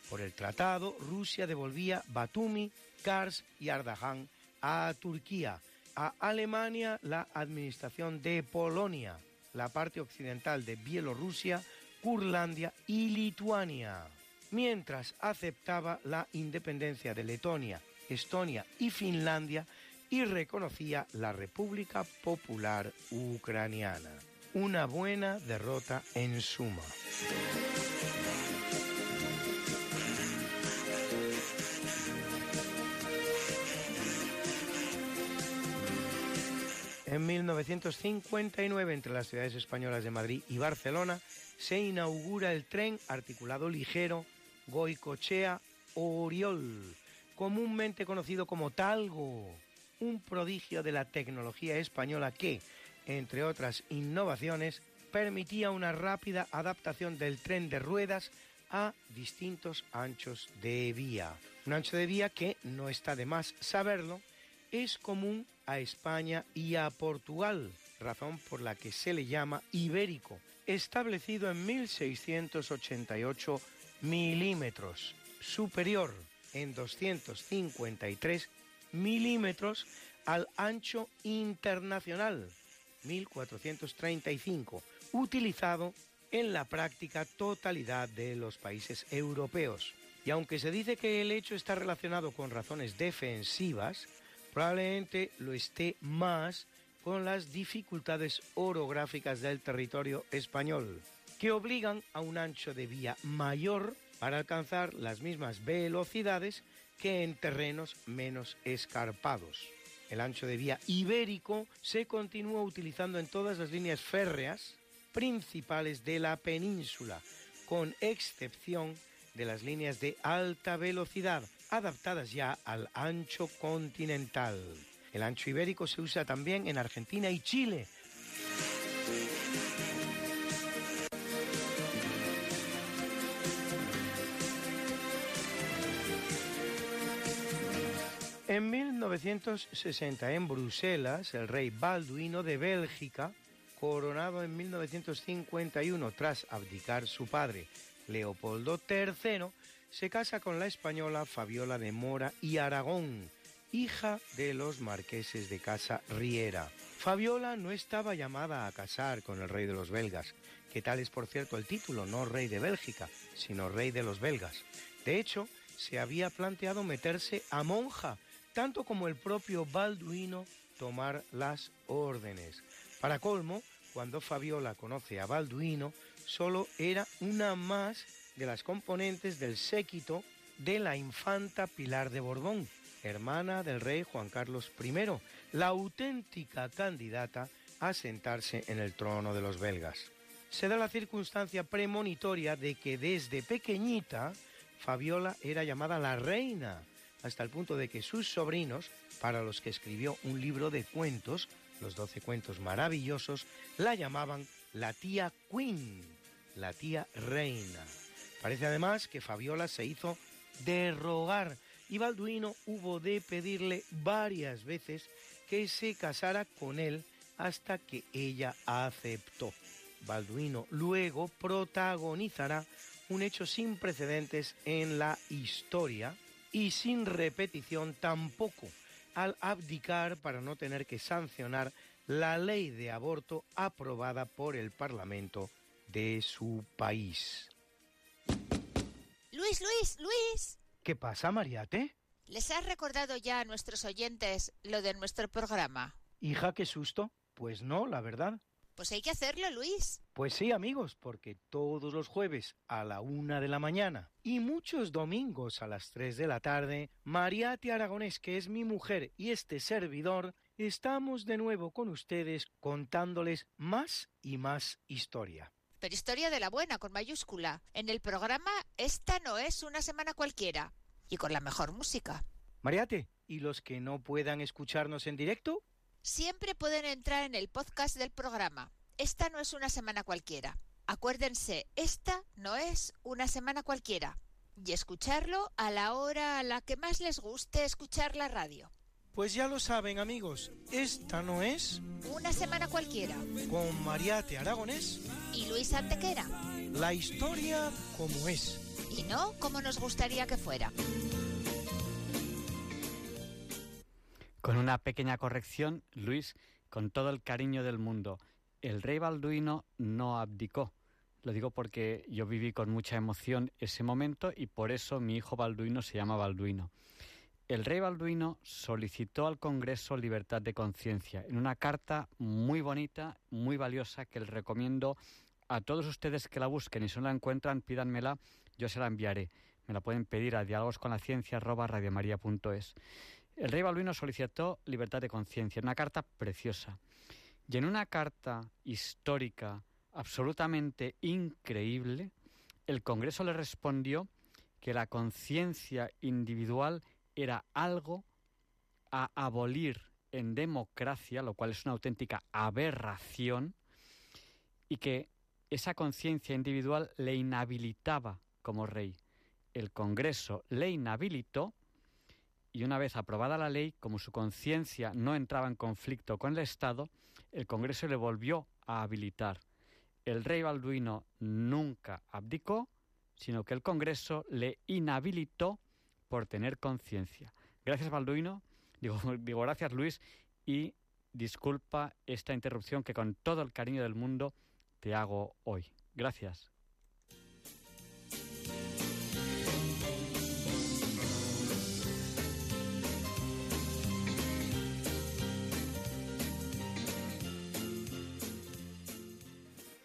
Por el tratado, Rusia devolvía Batumi, Kars y Ardahan a Turquía, a Alemania la administración de Polonia, la parte occidental de Bielorrusia, Curlandia y Lituania, mientras aceptaba la independencia de Letonia, Estonia y Finlandia y reconocía la República Popular Ucraniana. Una buena derrota en suma. En 1959, entre las ciudades españolas de Madrid y Barcelona, se inaugura el tren articulado ligero Goicochea-Oriol, comúnmente conocido como Talgo, un prodigio de la tecnología española que, entre otras innovaciones, permitía una rápida adaptación del tren de ruedas a distintos anchos de vía. Un ancho de vía que, no está de más saberlo, es común a España y a Portugal, razón por la que se le llama ibérico, establecido en 1688 milímetros, superior en 253 milímetros al ancho internacional 1435, utilizado en la práctica totalidad de los países europeos. Y aunque se dice que el hecho está relacionado con razones defensivas, probablemente lo esté más con las dificultades orográficas del territorio español, que obligan a un ancho de vía mayor para alcanzar las mismas velocidades que en terrenos menos escarpados. El ancho de vía ibérico se continúa utilizando en todas las líneas férreas principales de la península, con excepción de las líneas de alta velocidad, adaptadas ya al ancho continental. El ancho ibérico se usa también en Argentina y Chile, En 1960 en Bruselas, el rey Balduino de Bélgica, coronado en 1951 tras abdicar su padre, Leopoldo III, se casa con la española Fabiola de Mora y Aragón, hija de los marqueses de Casa Riera. Fabiola no estaba llamada a casar con el rey de los belgas, que tal es por cierto el título, no rey de Bélgica, sino rey de los belgas. De hecho, se había planteado meterse a monja, tanto como el propio Balduino tomar las órdenes. Para colmo, cuando Fabiola conoce a Balduino, solo era una más de las componentes del séquito de la infanta Pilar de Borbón, hermana del rey Juan Carlos I, la auténtica candidata a sentarse en el trono de los belgas. Se da la circunstancia premonitoria de que desde pequeñita Fabiola era llamada la reina hasta el punto de que sus sobrinos, para los que escribió un libro de cuentos, los doce cuentos maravillosos, la llamaban la tía Queen, la tía reina. Parece además que Fabiola se hizo de rogar y Balduino hubo de pedirle varias veces que se casara con él hasta que ella aceptó. Balduino luego protagonizará un hecho sin precedentes en la historia, y sin repetición tampoco al abdicar para no tener que sancionar la ley de aborto aprobada por el Parlamento de su país. Luis, Luis, Luis. ¿Qué pasa, Mariate? ¿Les has recordado ya a nuestros oyentes lo de nuestro programa? Hija, qué susto. Pues no, la verdad. Pues hay que hacerlo, Luis. Pues sí, amigos, porque todos los jueves a la una de la mañana y muchos domingos a las tres de la tarde, Mariate Aragonés, que es mi mujer y este servidor, estamos de nuevo con ustedes contándoles más y más historia. Pero historia de la buena, con mayúscula. En el programa Esta no es una semana cualquiera. Y con la mejor música. Mariate, ¿y los que no puedan escucharnos en directo? siempre pueden entrar en el podcast del programa. Esta no es una semana cualquiera. Acuérdense, esta no es una semana cualquiera. Y escucharlo a la hora a la que más les guste escuchar la radio. Pues ya lo saben amigos, esta no es... Una semana cualquiera. Con Mariate Aragonés. Y Luis Antequera. La historia como es. Y no como nos gustaría que fuera. Con una pequeña corrección, Luis, con todo el cariño del mundo, el rey Balduino no abdicó. Lo digo porque yo viví con mucha emoción ese momento y por eso mi hijo Balduino se llama Balduino. El rey Balduino solicitó al Congreso libertad de conciencia en una carta muy bonita, muy valiosa, que les recomiendo a todos ustedes que la busquen y si no la encuentran, pídanmela, yo se la enviaré. Me la pueden pedir a diálogosconlaciencia.es. El rey Balduino solicitó libertad de conciencia, una carta preciosa. Y en una carta histórica absolutamente increíble, el Congreso le respondió que la conciencia individual era algo a abolir en democracia, lo cual es una auténtica aberración, y que esa conciencia individual le inhabilitaba como rey. El Congreso le inhabilitó y una vez aprobada la ley, como su conciencia no entraba en conflicto con el Estado, el Congreso le volvió a habilitar. El rey Balduino nunca abdicó, sino que el Congreso le inhabilitó por tener conciencia. Gracias Balduino, digo, digo gracias Luis y disculpa esta interrupción que con todo el cariño del mundo te hago hoy. Gracias.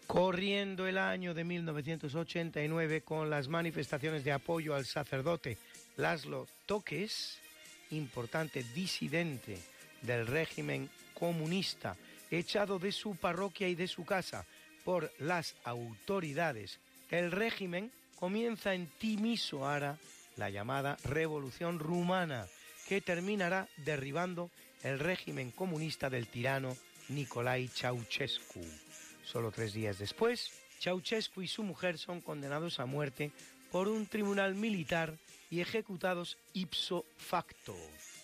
Corriendo el año de 1989 con las manifestaciones de apoyo al sacerdote Laszlo Toques, importante disidente del régimen comunista, echado de su parroquia y de su casa por las autoridades, el régimen comienza en Timisoara la llamada Revolución Rumana, que terminará derribando el régimen comunista del tirano Nicolai Ceausescu. Solo tres días después, Ceausescu y su mujer son condenados a muerte por un tribunal militar y ejecutados ipso facto.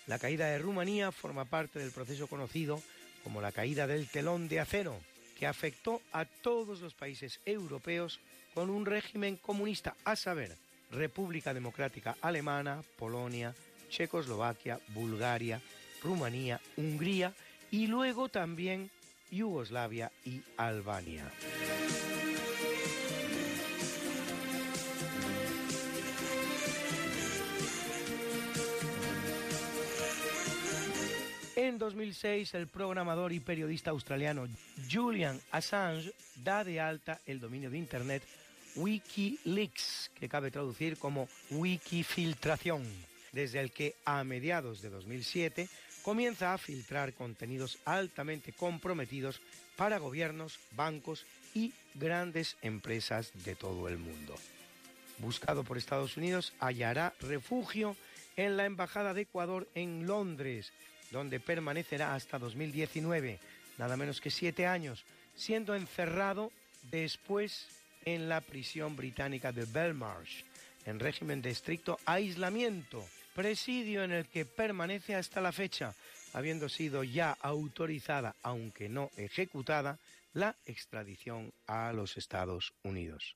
La caída de Rumanía forma parte del proceso conocido como la caída del telón de acero, que afectó a todos los países europeos con un régimen comunista, a saber, República Democrática Alemana, Polonia, Checoslovaquia, Bulgaria, Rumanía, Hungría y luego también Yugoslavia y Albania. En 2006, el programador y periodista australiano Julian Assange da de alta el dominio de Internet Wikileaks, que cabe traducir como Wikifiltración, desde el que a mediados de 2007 comienza a filtrar contenidos altamente comprometidos para gobiernos, bancos y grandes empresas de todo el mundo. Buscado por Estados Unidos, hallará refugio en la Embajada de Ecuador en Londres, donde permanecerá hasta 2019, nada menos que siete años, siendo encerrado después en la prisión británica de Belmarsh, en régimen de estricto aislamiento, presidio en el que permanece hasta la fecha, habiendo sido ya autorizada, aunque no ejecutada, la extradición a los Estados Unidos.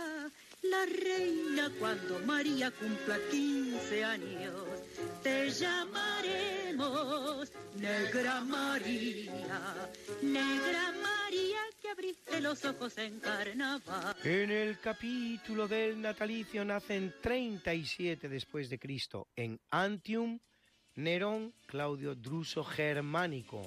la reina cuando María cumpla 15 años. Te llamaremos Negra María, Negra María que abriste los ojos en carnaval. En el capítulo del natalicio nacen 37 después de Cristo en Antium Nerón Claudio Druso Germánico,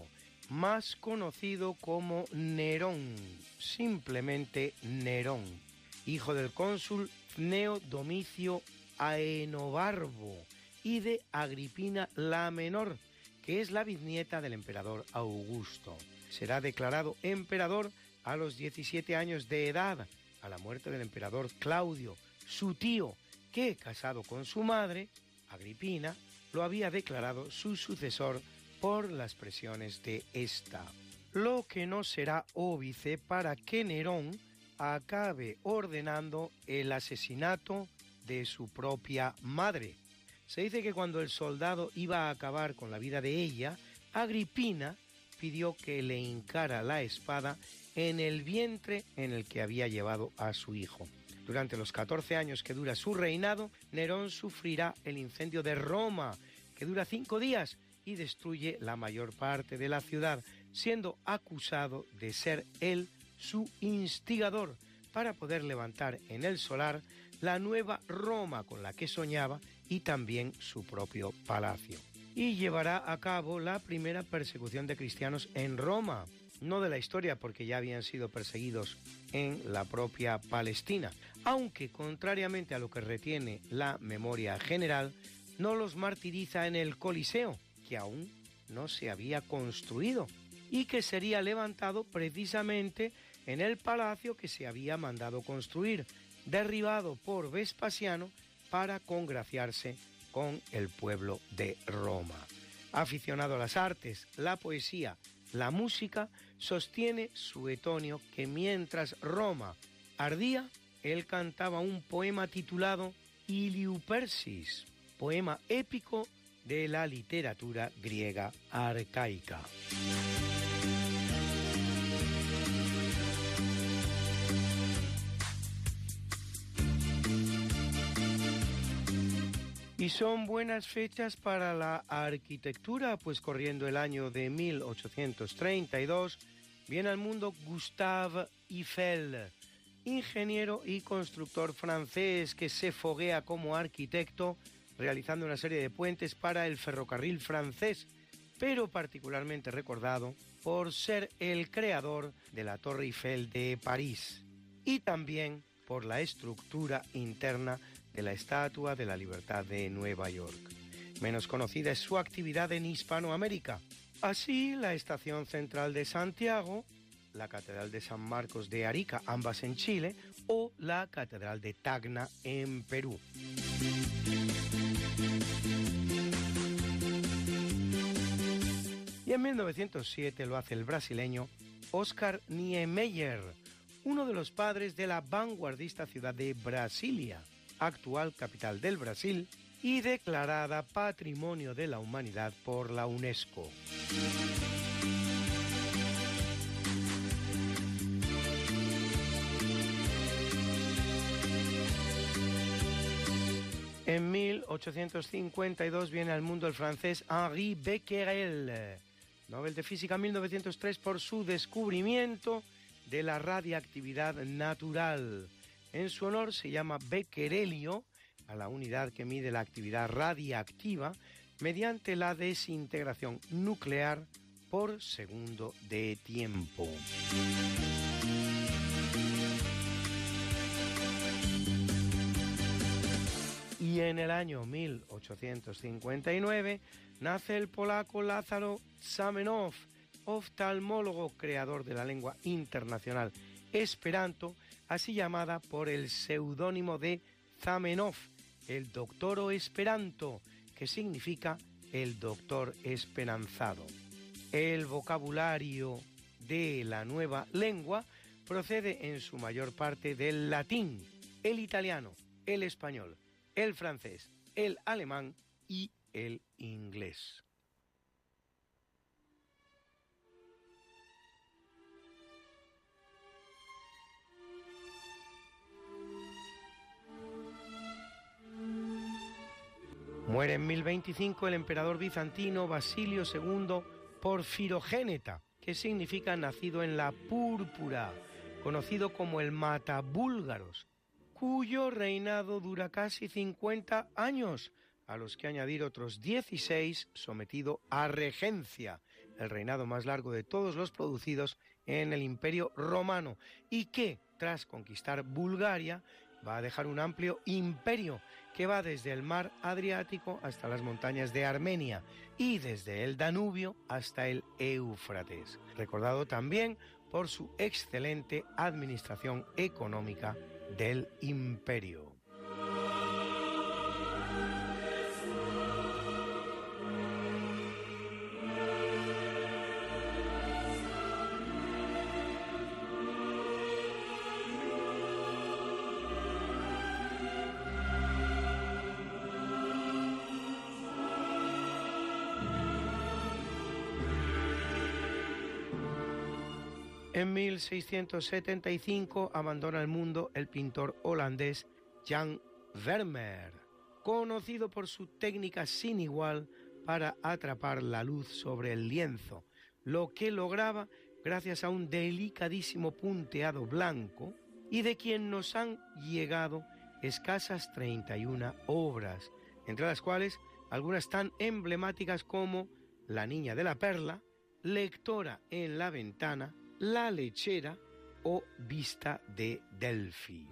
más conocido como Nerón, simplemente Nerón hijo del cónsul Neo Domicio Aenobarbo y de Agripina la Menor, que es la bisnieta del emperador Augusto. Será declarado emperador a los 17 años de edad, a la muerte del emperador Claudio, su tío, que, casado con su madre, Agripina, lo había declarado su sucesor por las presiones de esta. Lo que no será óbice para que Nerón acabe ordenando el asesinato de su propia madre. Se dice que cuando el soldado iba a acabar con la vida de ella, Agripina pidió que le hincara la espada en el vientre en el que había llevado a su hijo. Durante los 14 años que dura su reinado, Nerón sufrirá el incendio de Roma, que dura cinco días y destruye la mayor parte de la ciudad, siendo acusado de ser él su instigador para poder levantar en el solar la nueva Roma con la que soñaba y también su propio palacio. Y llevará a cabo la primera persecución de cristianos en Roma, no de la historia porque ya habían sido perseguidos en la propia Palestina, aunque contrariamente a lo que retiene la memoria general, no los martiriza en el Coliseo, que aún no se había construido y que sería levantado precisamente en el palacio que se había mandado construir, derribado por Vespasiano para congraciarse con el pueblo de Roma. Aficionado a las artes, la poesía, la música, sostiene Suetonio que mientras Roma ardía, él cantaba un poema titulado Iliupersis, poema épico de la literatura griega arcaica. Y son buenas fechas para la arquitectura, pues corriendo el año de 1832 viene al mundo Gustave Eiffel, ingeniero y constructor francés que se foguea como arquitecto realizando una serie de puentes para el ferrocarril francés, pero particularmente recordado por ser el creador de la Torre Eiffel de París y también por la estructura interna de la Estatua de la Libertad de Nueva York. Menos conocida es su actividad en Hispanoamérica. Así, la Estación Central de Santiago, la Catedral de San Marcos de Arica, ambas en Chile, o la Catedral de Tacna en Perú. Y en 1907 lo hace el brasileño Oscar Niemeyer, uno de los padres de la vanguardista ciudad de Brasilia, actual capital del Brasil y declarada Patrimonio de la Humanidad por la UNESCO. En 1852 viene al mundo el francés Henri Becquerel, Nobel de Física 1903 por su descubrimiento de la radiactividad natural. En su honor se llama becquerelio a la unidad que mide la actividad radiactiva mediante la desintegración nuclear por segundo de tiempo. Y en el año 1859 nace el polaco Lázaro Zamenhof, oftalmólogo creador de la lengua internacional Esperanto, así llamada por el seudónimo de Zamenhof, el doctoro Esperanto, que significa el doctor esperanzado. El vocabulario de la nueva lengua procede en su mayor parte del latín, el italiano, el español, el francés, el alemán y el inglés. Muere en 1025 el emperador bizantino Basilio II Porfirogéneta, que significa nacido en la púrpura, conocido como el Matabúlgaros, cuyo reinado dura casi 50 años, a los que añadir otros 16 sometido a regencia, el reinado más largo de todos los producidos en el Imperio Romano, y que, tras conquistar Bulgaria, va a dejar un amplio imperio que va desde el mar Adriático hasta las montañas de Armenia y desde el Danubio hasta el Éufrates, recordado también por su excelente administración económica del imperio. 1675 abandona el mundo el pintor holandés Jan Vermeer, conocido por su técnica sin igual para atrapar la luz sobre el lienzo, lo que lograba gracias a un delicadísimo punteado blanco y de quien nos han llegado escasas 31 obras, entre las cuales algunas tan emblemáticas como La Niña de la Perla, Lectora en la Ventana, la Lechera o Vista de Delphi.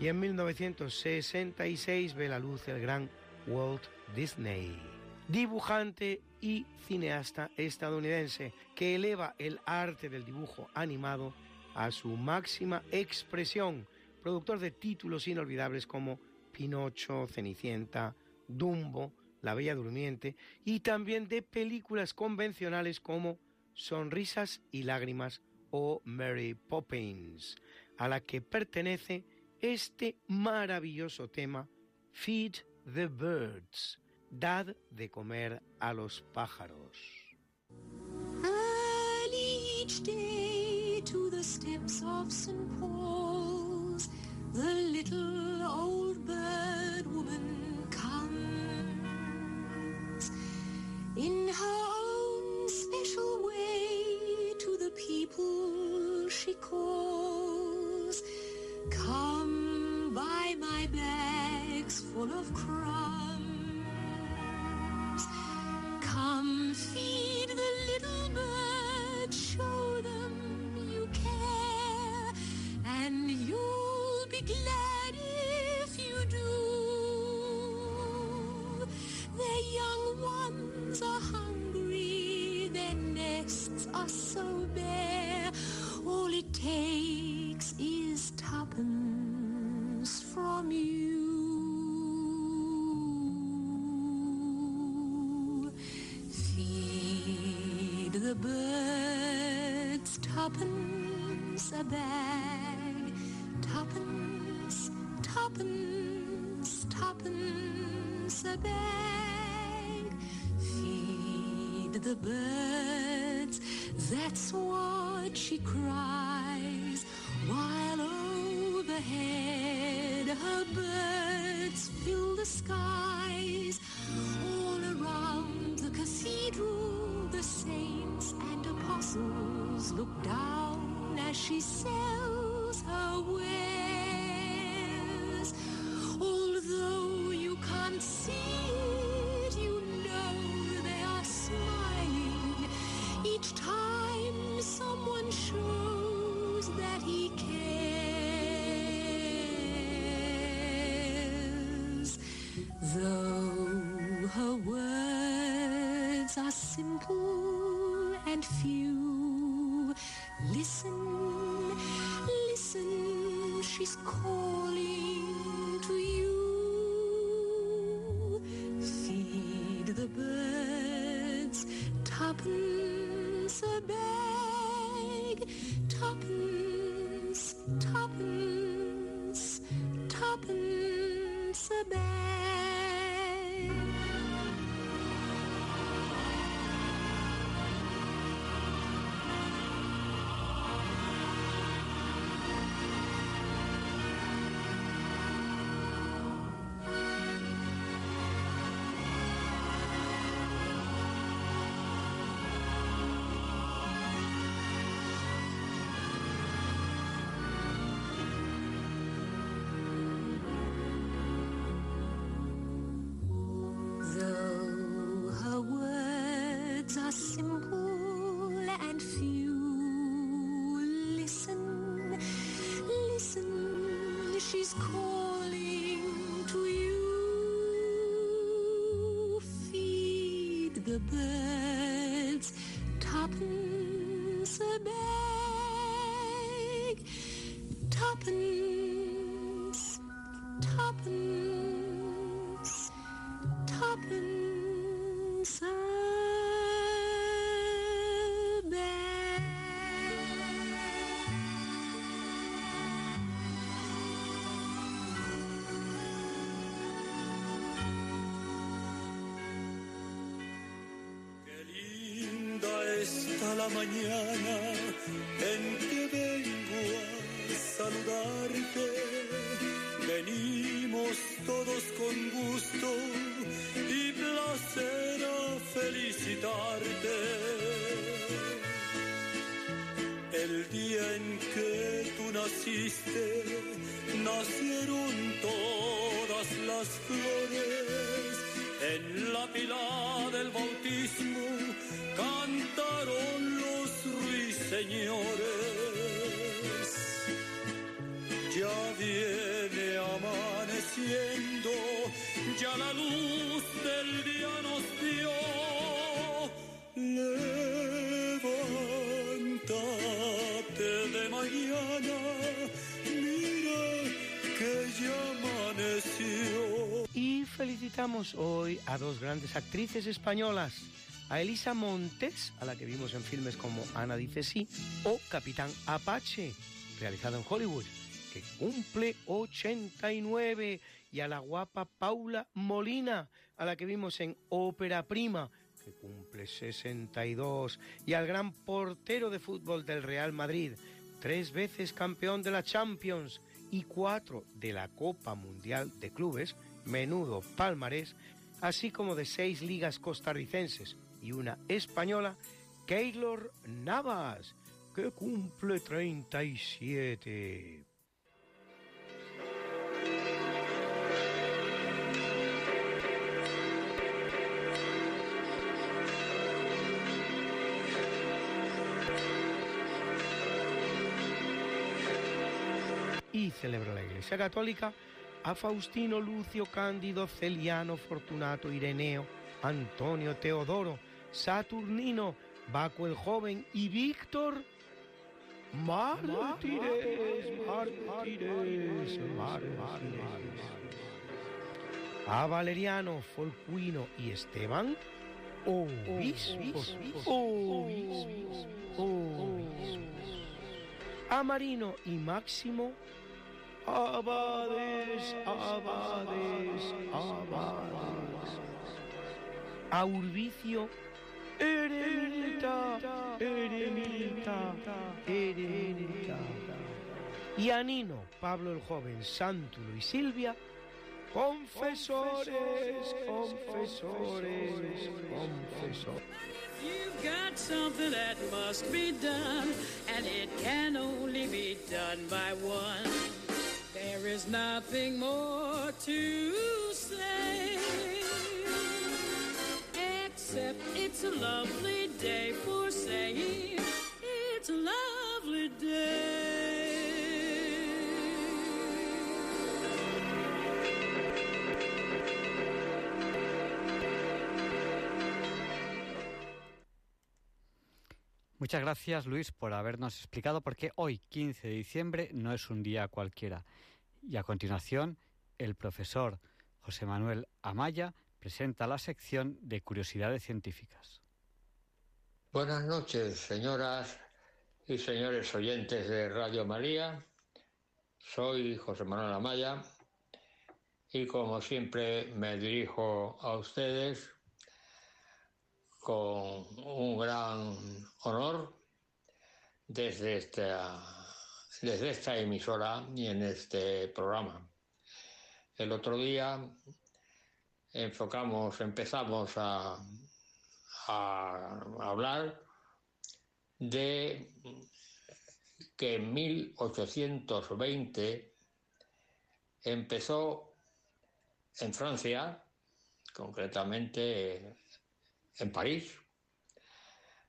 Y en 1966 ve la luz el gran Walt Disney, dibujante y cineasta estadounidense que eleva el arte del dibujo animado a su máxima expresión productor de títulos inolvidables como Pinocho, Cenicienta, Dumbo, La Bella Durmiente y también de películas convencionales como Sonrisas y Lágrimas o Mary Poppins, a la que pertenece este maravilloso tema Feed the Birds, Dad de comer a los pájaros. The little old bird woman comes in her own special way to the people she calls. Come buy my bags full of crumbs. Come feed the little bird, bag, tuppence Tuppence, tuppence a bag. Feed the birds, that's what she cries. While overhead her birds she sells her wares. Although you can't see it, you know they are smiling each time someone shows that he cares. Though her words are simple is calling to you. Feed the bird. Mañana hoy a dos grandes actrices españolas, a Elisa Montes, a la que vimos en filmes como Ana dice sí, o Capitán Apache, realizado en Hollywood, que cumple 89, y a la guapa Paula Molina, a la que vimos en Ópera Prima, que cumple 62, y al gran portero de fútbol del Real Madrid, tres veces campeón de la Champions y cuatro de la Copa Mundial de Clubes, menudo palmarés, así como de seis ligas costarricenses y una española, Keylor Navas, que cumple 37. Y celebra la Iglesia Católica a Faustino, Lucio, Cándido, Celiano, Fortunato, Ireneo, Antonio, Teodoro, Saturnino, Baco el Joven y Víctor Mártires, mártires, mártires. A Valeriano, Folcuino y Esteban, obispos, obispos, obispos. A Marino y Máximo, abades, abades, abades. A Urbicio, eremita, eremita, eremita. Y a Nino, Pablo el Joven, Sántulo y Silvia, confesores, confesores, confesores. You've got something that must be done, and it can only be done by one. There is nothing more to say, except it's a lovely day for saying it's a lovely day. Muchas gracias Luis por habernos explicado por qué hoy, 15 de diciembre, no es un día cualquiera. Y a continuación, el profesor José Manuel Amaya presenta la sección de curiosidades científicas. Buenas noches, señoras y señores oyentes de Radio María. Soy José Manuel Amaya y como siempre me dirijo a ustedes con un gran honor desde esta, desde esta emisora y en este programa. El otro día enfocamos, empezamos a, a hablar de que en 1820 empezó en Francia, concretamente en París,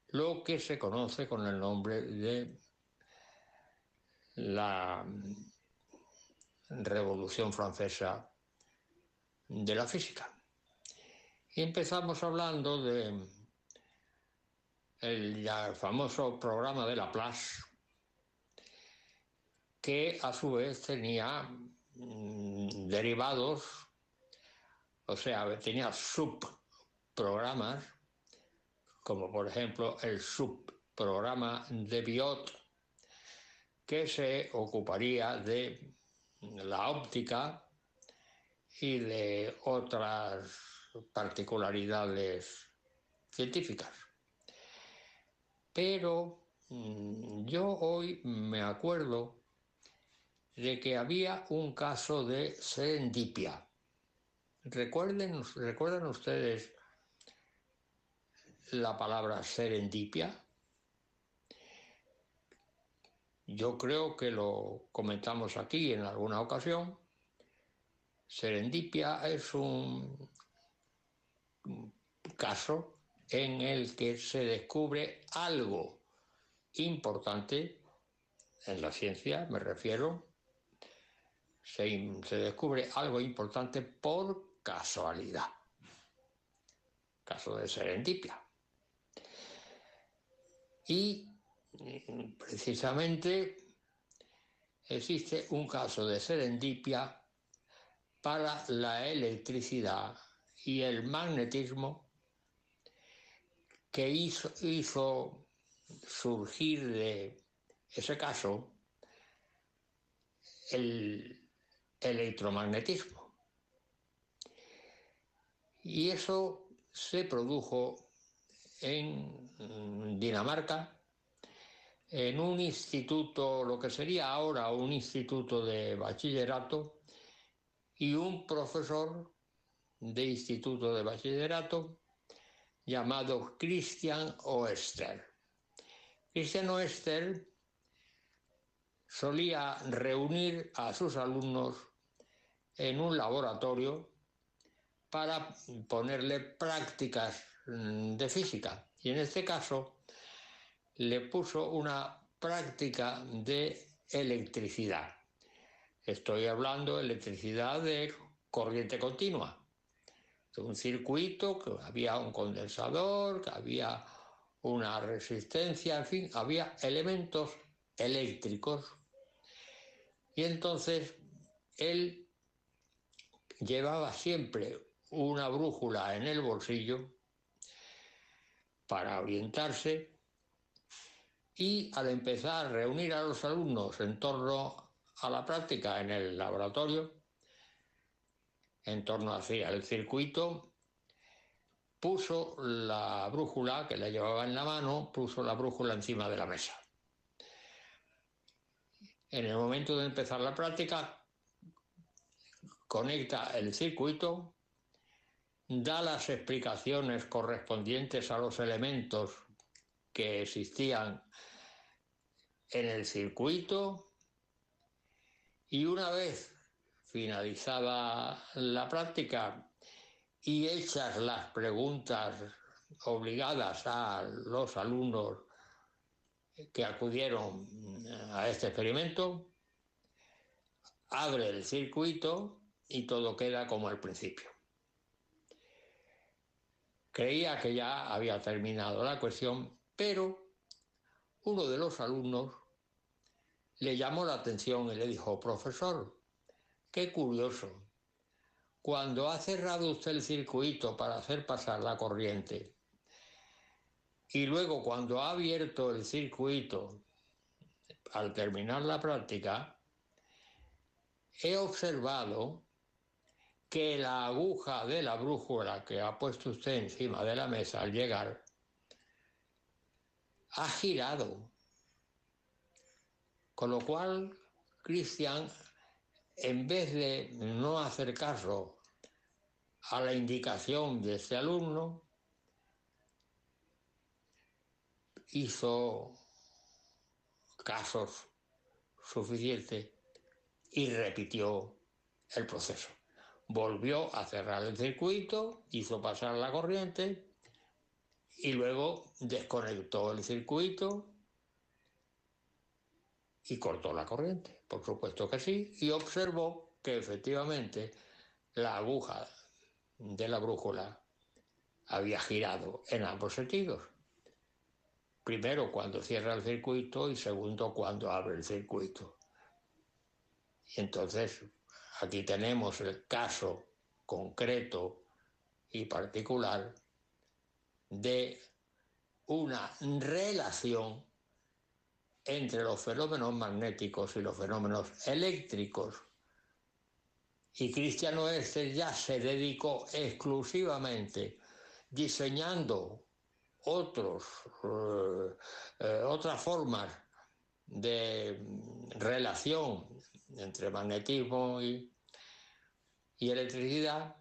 lo que se conoce con el nombre de la Revolución Francesa de la Física. Y empezamos hablando de el, ya famoso programa de Laplace, que a su vez tenía mm, derivados, o sea, tenía subprogramas, como por ejemplo el subprograma de Biot, que se ocuparía de la óptica y de otras particularidades científicas. Pero mm, yo hoy me acuerdo de que había un caso de serendipia. Recuerden, ¿Recuerdan ustedes la palabra serendipia? Yo creo que lo comentamos aquí en alguna ocasión. Serendipia es un caso en el que se descubre algo importante en la ciencia, me refiero, se, descubre algo importante por casualidad. Caso de serendipia. Y precisamente existe un caso de serendipia para la electricidad y el magnetismo que hizo, hizo surgir de ese caso el electromagnetismo. Y eso se produjo en Dinamarca, en un instituto, lo que sería ahora un instituto de bachillerato, y un profesor de instituto de bachillerato llamado Christian Oester. Christian Oester solía reunir a sus alumnos en un laboratorio para ponerle prácticas de física. Y en este caso le puso una práctica de electricidad. Estoy hablando de electricidad de corriente continua. De un circuito que había un condensador, que había una resistencia, en fin, había elementos eléctricos. Y entonces él llevaba siempre una brújula en el bolsillo para orientarse y al empezar a reunir a los alumnos en torno a la práctica en el laboratorio, en torno hacia el circuito, puso la brújula que la llevaba en la mano, puso la brújula encima de la mesa. En el momento de empezar la práctica, conecta el circuito, da las explicaciones correspondientes a los elementos que existían en el circuito y una vez finalizada la práctica y hechas las preguntas obligadas a los alumnos que acudieron a este experimento, abre el circuito y todo queda como al principio. Creía que ya había terminado la cuestión, pero uno de los alumnos le llamó la atención y le dijo, profesor, qué curioso, cuando ha cerrado usted el circuito para hacer pasar la corriente y luego cuando ha abierto el circuito al terminar la práctica, he observado que la aguja de la brújula que ha puesto usted encima de la mesa al llegar ha girado. Con lo cual, Cristian, en vez de no hacer caso a la indicación de este alumno, hizo casos suficientes y repitió el proceso. Volvió a cerrar el circuito, hizo pasar la corriente y luego desconectó el circuito y cortó la corriente. Por supuesto que sí, y observó que efectivamente la aguja de la brújula había girado en ambos sentidos. Primero cuando cierra el circuito y segundo cuando abre el circuito. Y entonces aquí tenemos el caso concreto y particular de una relación entre los fenómenos magnéticos y los fenómenos eléctricos. Y Cristiano Este ya se dedicó exclusivamente diseñando otros, eh, eh, otras formas de relación entre magnetismo y, y electricidad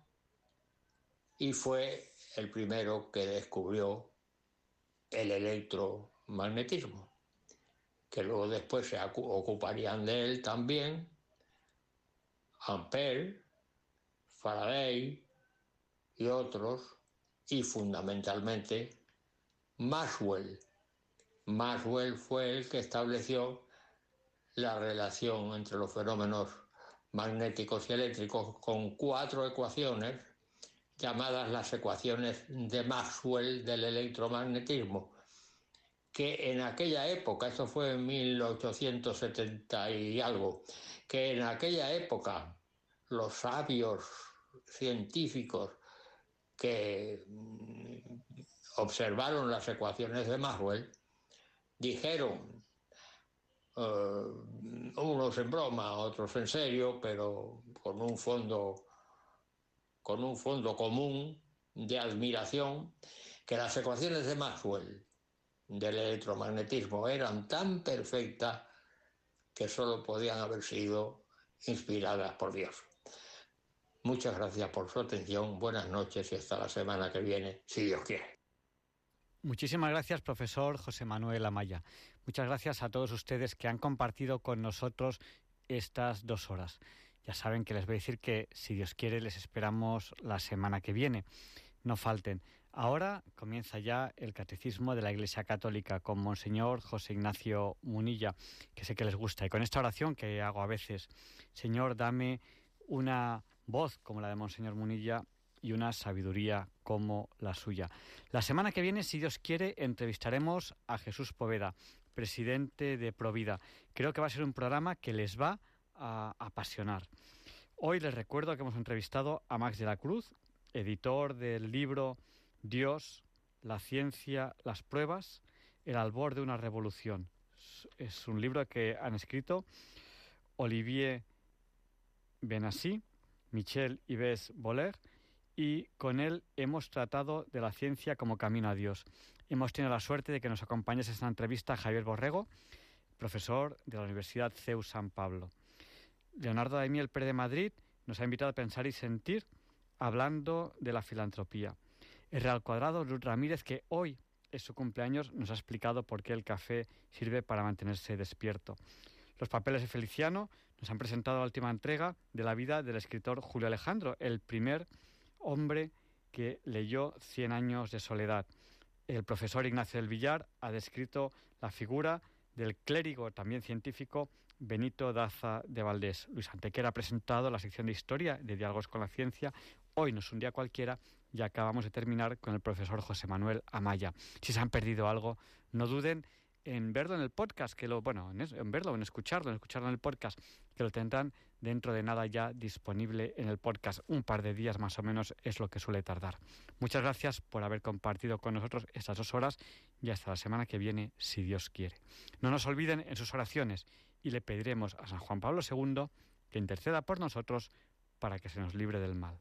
y fue el primero que descubrió el electromagnetismo, que luego después se ocuparían de él también Ampère, Faraday y otros, y fundamentalmente Maxwell. Maxwell fue el que estableció la relación entre los fenómenos magnéticos y eléctricos con cuatro ecuaciones llamadas las ecuaciones de Maxwell del electromagnetismo, que en aquella época, esto fue en 1870 y algo, que en aquella época los sabios científicos que mm, observaron las ecuaciones de Maxwell dijeron, eh, unos en broma, otros en serio, pero con un fondo con un fondo común de admiración que las ecuaciones de Maxwell del electromagnetismo eran tan perfectas que solo podían haber sido inspiradas por Dios. Muchas gracias por su atención, buenas noches y hasta la semana que viene, si Dios quiere. Muchísimas gracias, profesor José Manuel Amaya. Muchas gracias a todos ustedes que han compartido con nosotros estas dos horas. Ya saben que les voy a decir que, si Dios quiere, les esperamos la semana que viene. No falten. Ahora comienza ya el Catecismo de la Iglesia Católica con Monseñor José Ignacio Munilla, que sé que les gusta. Y con esta oración que hago a veces, Señor, dame una voz como la de Monseñor Munilla y una sabiduría como la suya. La semana que viene, si Dios quiere, entrevistaremos a Jesús Poveda, presidente de Provida. Creo que va a ser un programa que les va a apasionar. Hoy les recuerdo que hemos entrevistado a Max de la Cruz, editor del libro Dios, la ciencia, las pruebas, el albor de una revolución. Es un libro que han escrito Olivier Benassi, Michel Yves Boller, y con él hemos tratado de la ciencia como camino a Dios. Hemos tenido la suerte de que nos acompañe en esta entrevista Javier Borrego, profesor de la Universidad CEU San Pablo. Leonardo Daimiel Pérez de Madrid nos ha invitado a pensar y sentir hablando de la filantropía. Real Cuadrado, Ruth Ramírez, que hoy es su cumpleaños, nos ha explicado por qué el café sirve para mantenerse despierto. Los papeles de Feliciano nos han presentado la última entrega de la vida del escritor Julio Alejandro, el primer hombre que leyó Cien años de soledad. El profesor Ignacio del Villar ha descrito la figura del clérigo, también científico, Benito Daza de Valdés. Luis Antequera ha presentado la sección de historia de Diálogos con la Ciencia. Hoy no es un día cualquiera y acabamos de terminar con el profesor José Manuel Amaya. Si se han perdido algo, no duden en verlo en el podcast, que lo, bueno, en, verlo, en escucharlo, en escucharlo en el podcast, que lo tendrán dentro de nada ya disponible en el podcast. Un par de días más o menos es lo que suele tardar. Muchas gracias por haber compartido con nosotros estas dos horas y hasta la semana que viene, si Dios quiere. No nos olviden en sus oraciones y le pediremos a San Juan Pablo II que interceda por nosotros para que se nos libre del mal.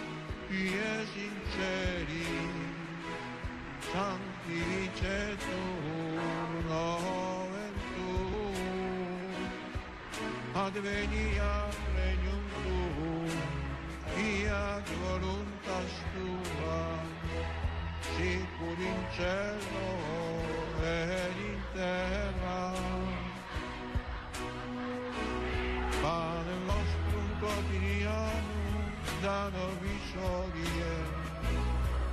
pies in cieli, sanctificetur nomen tuum, adveniat regnum tuum, fiat voluntas tua, sicur in cielo ed in terra. Pane nostrum quotidianum Vitanović ognje,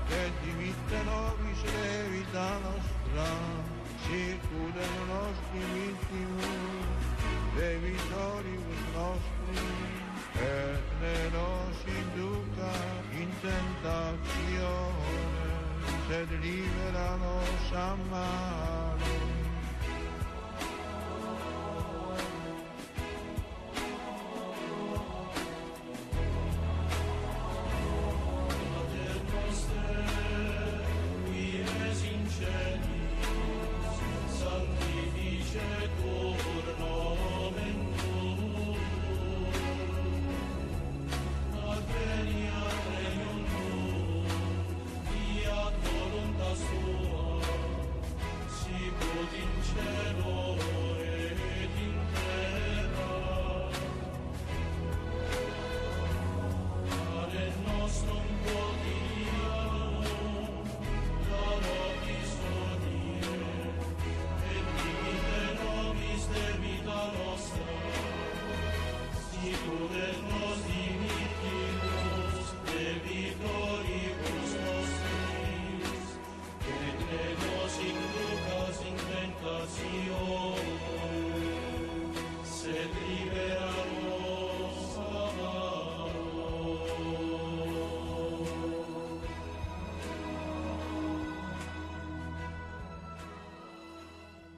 Dedi Vitanović levi danas stran, Circude u nostrim intimu, Devitori u nostri, e ne nos induca in tentazione, se liberano nos a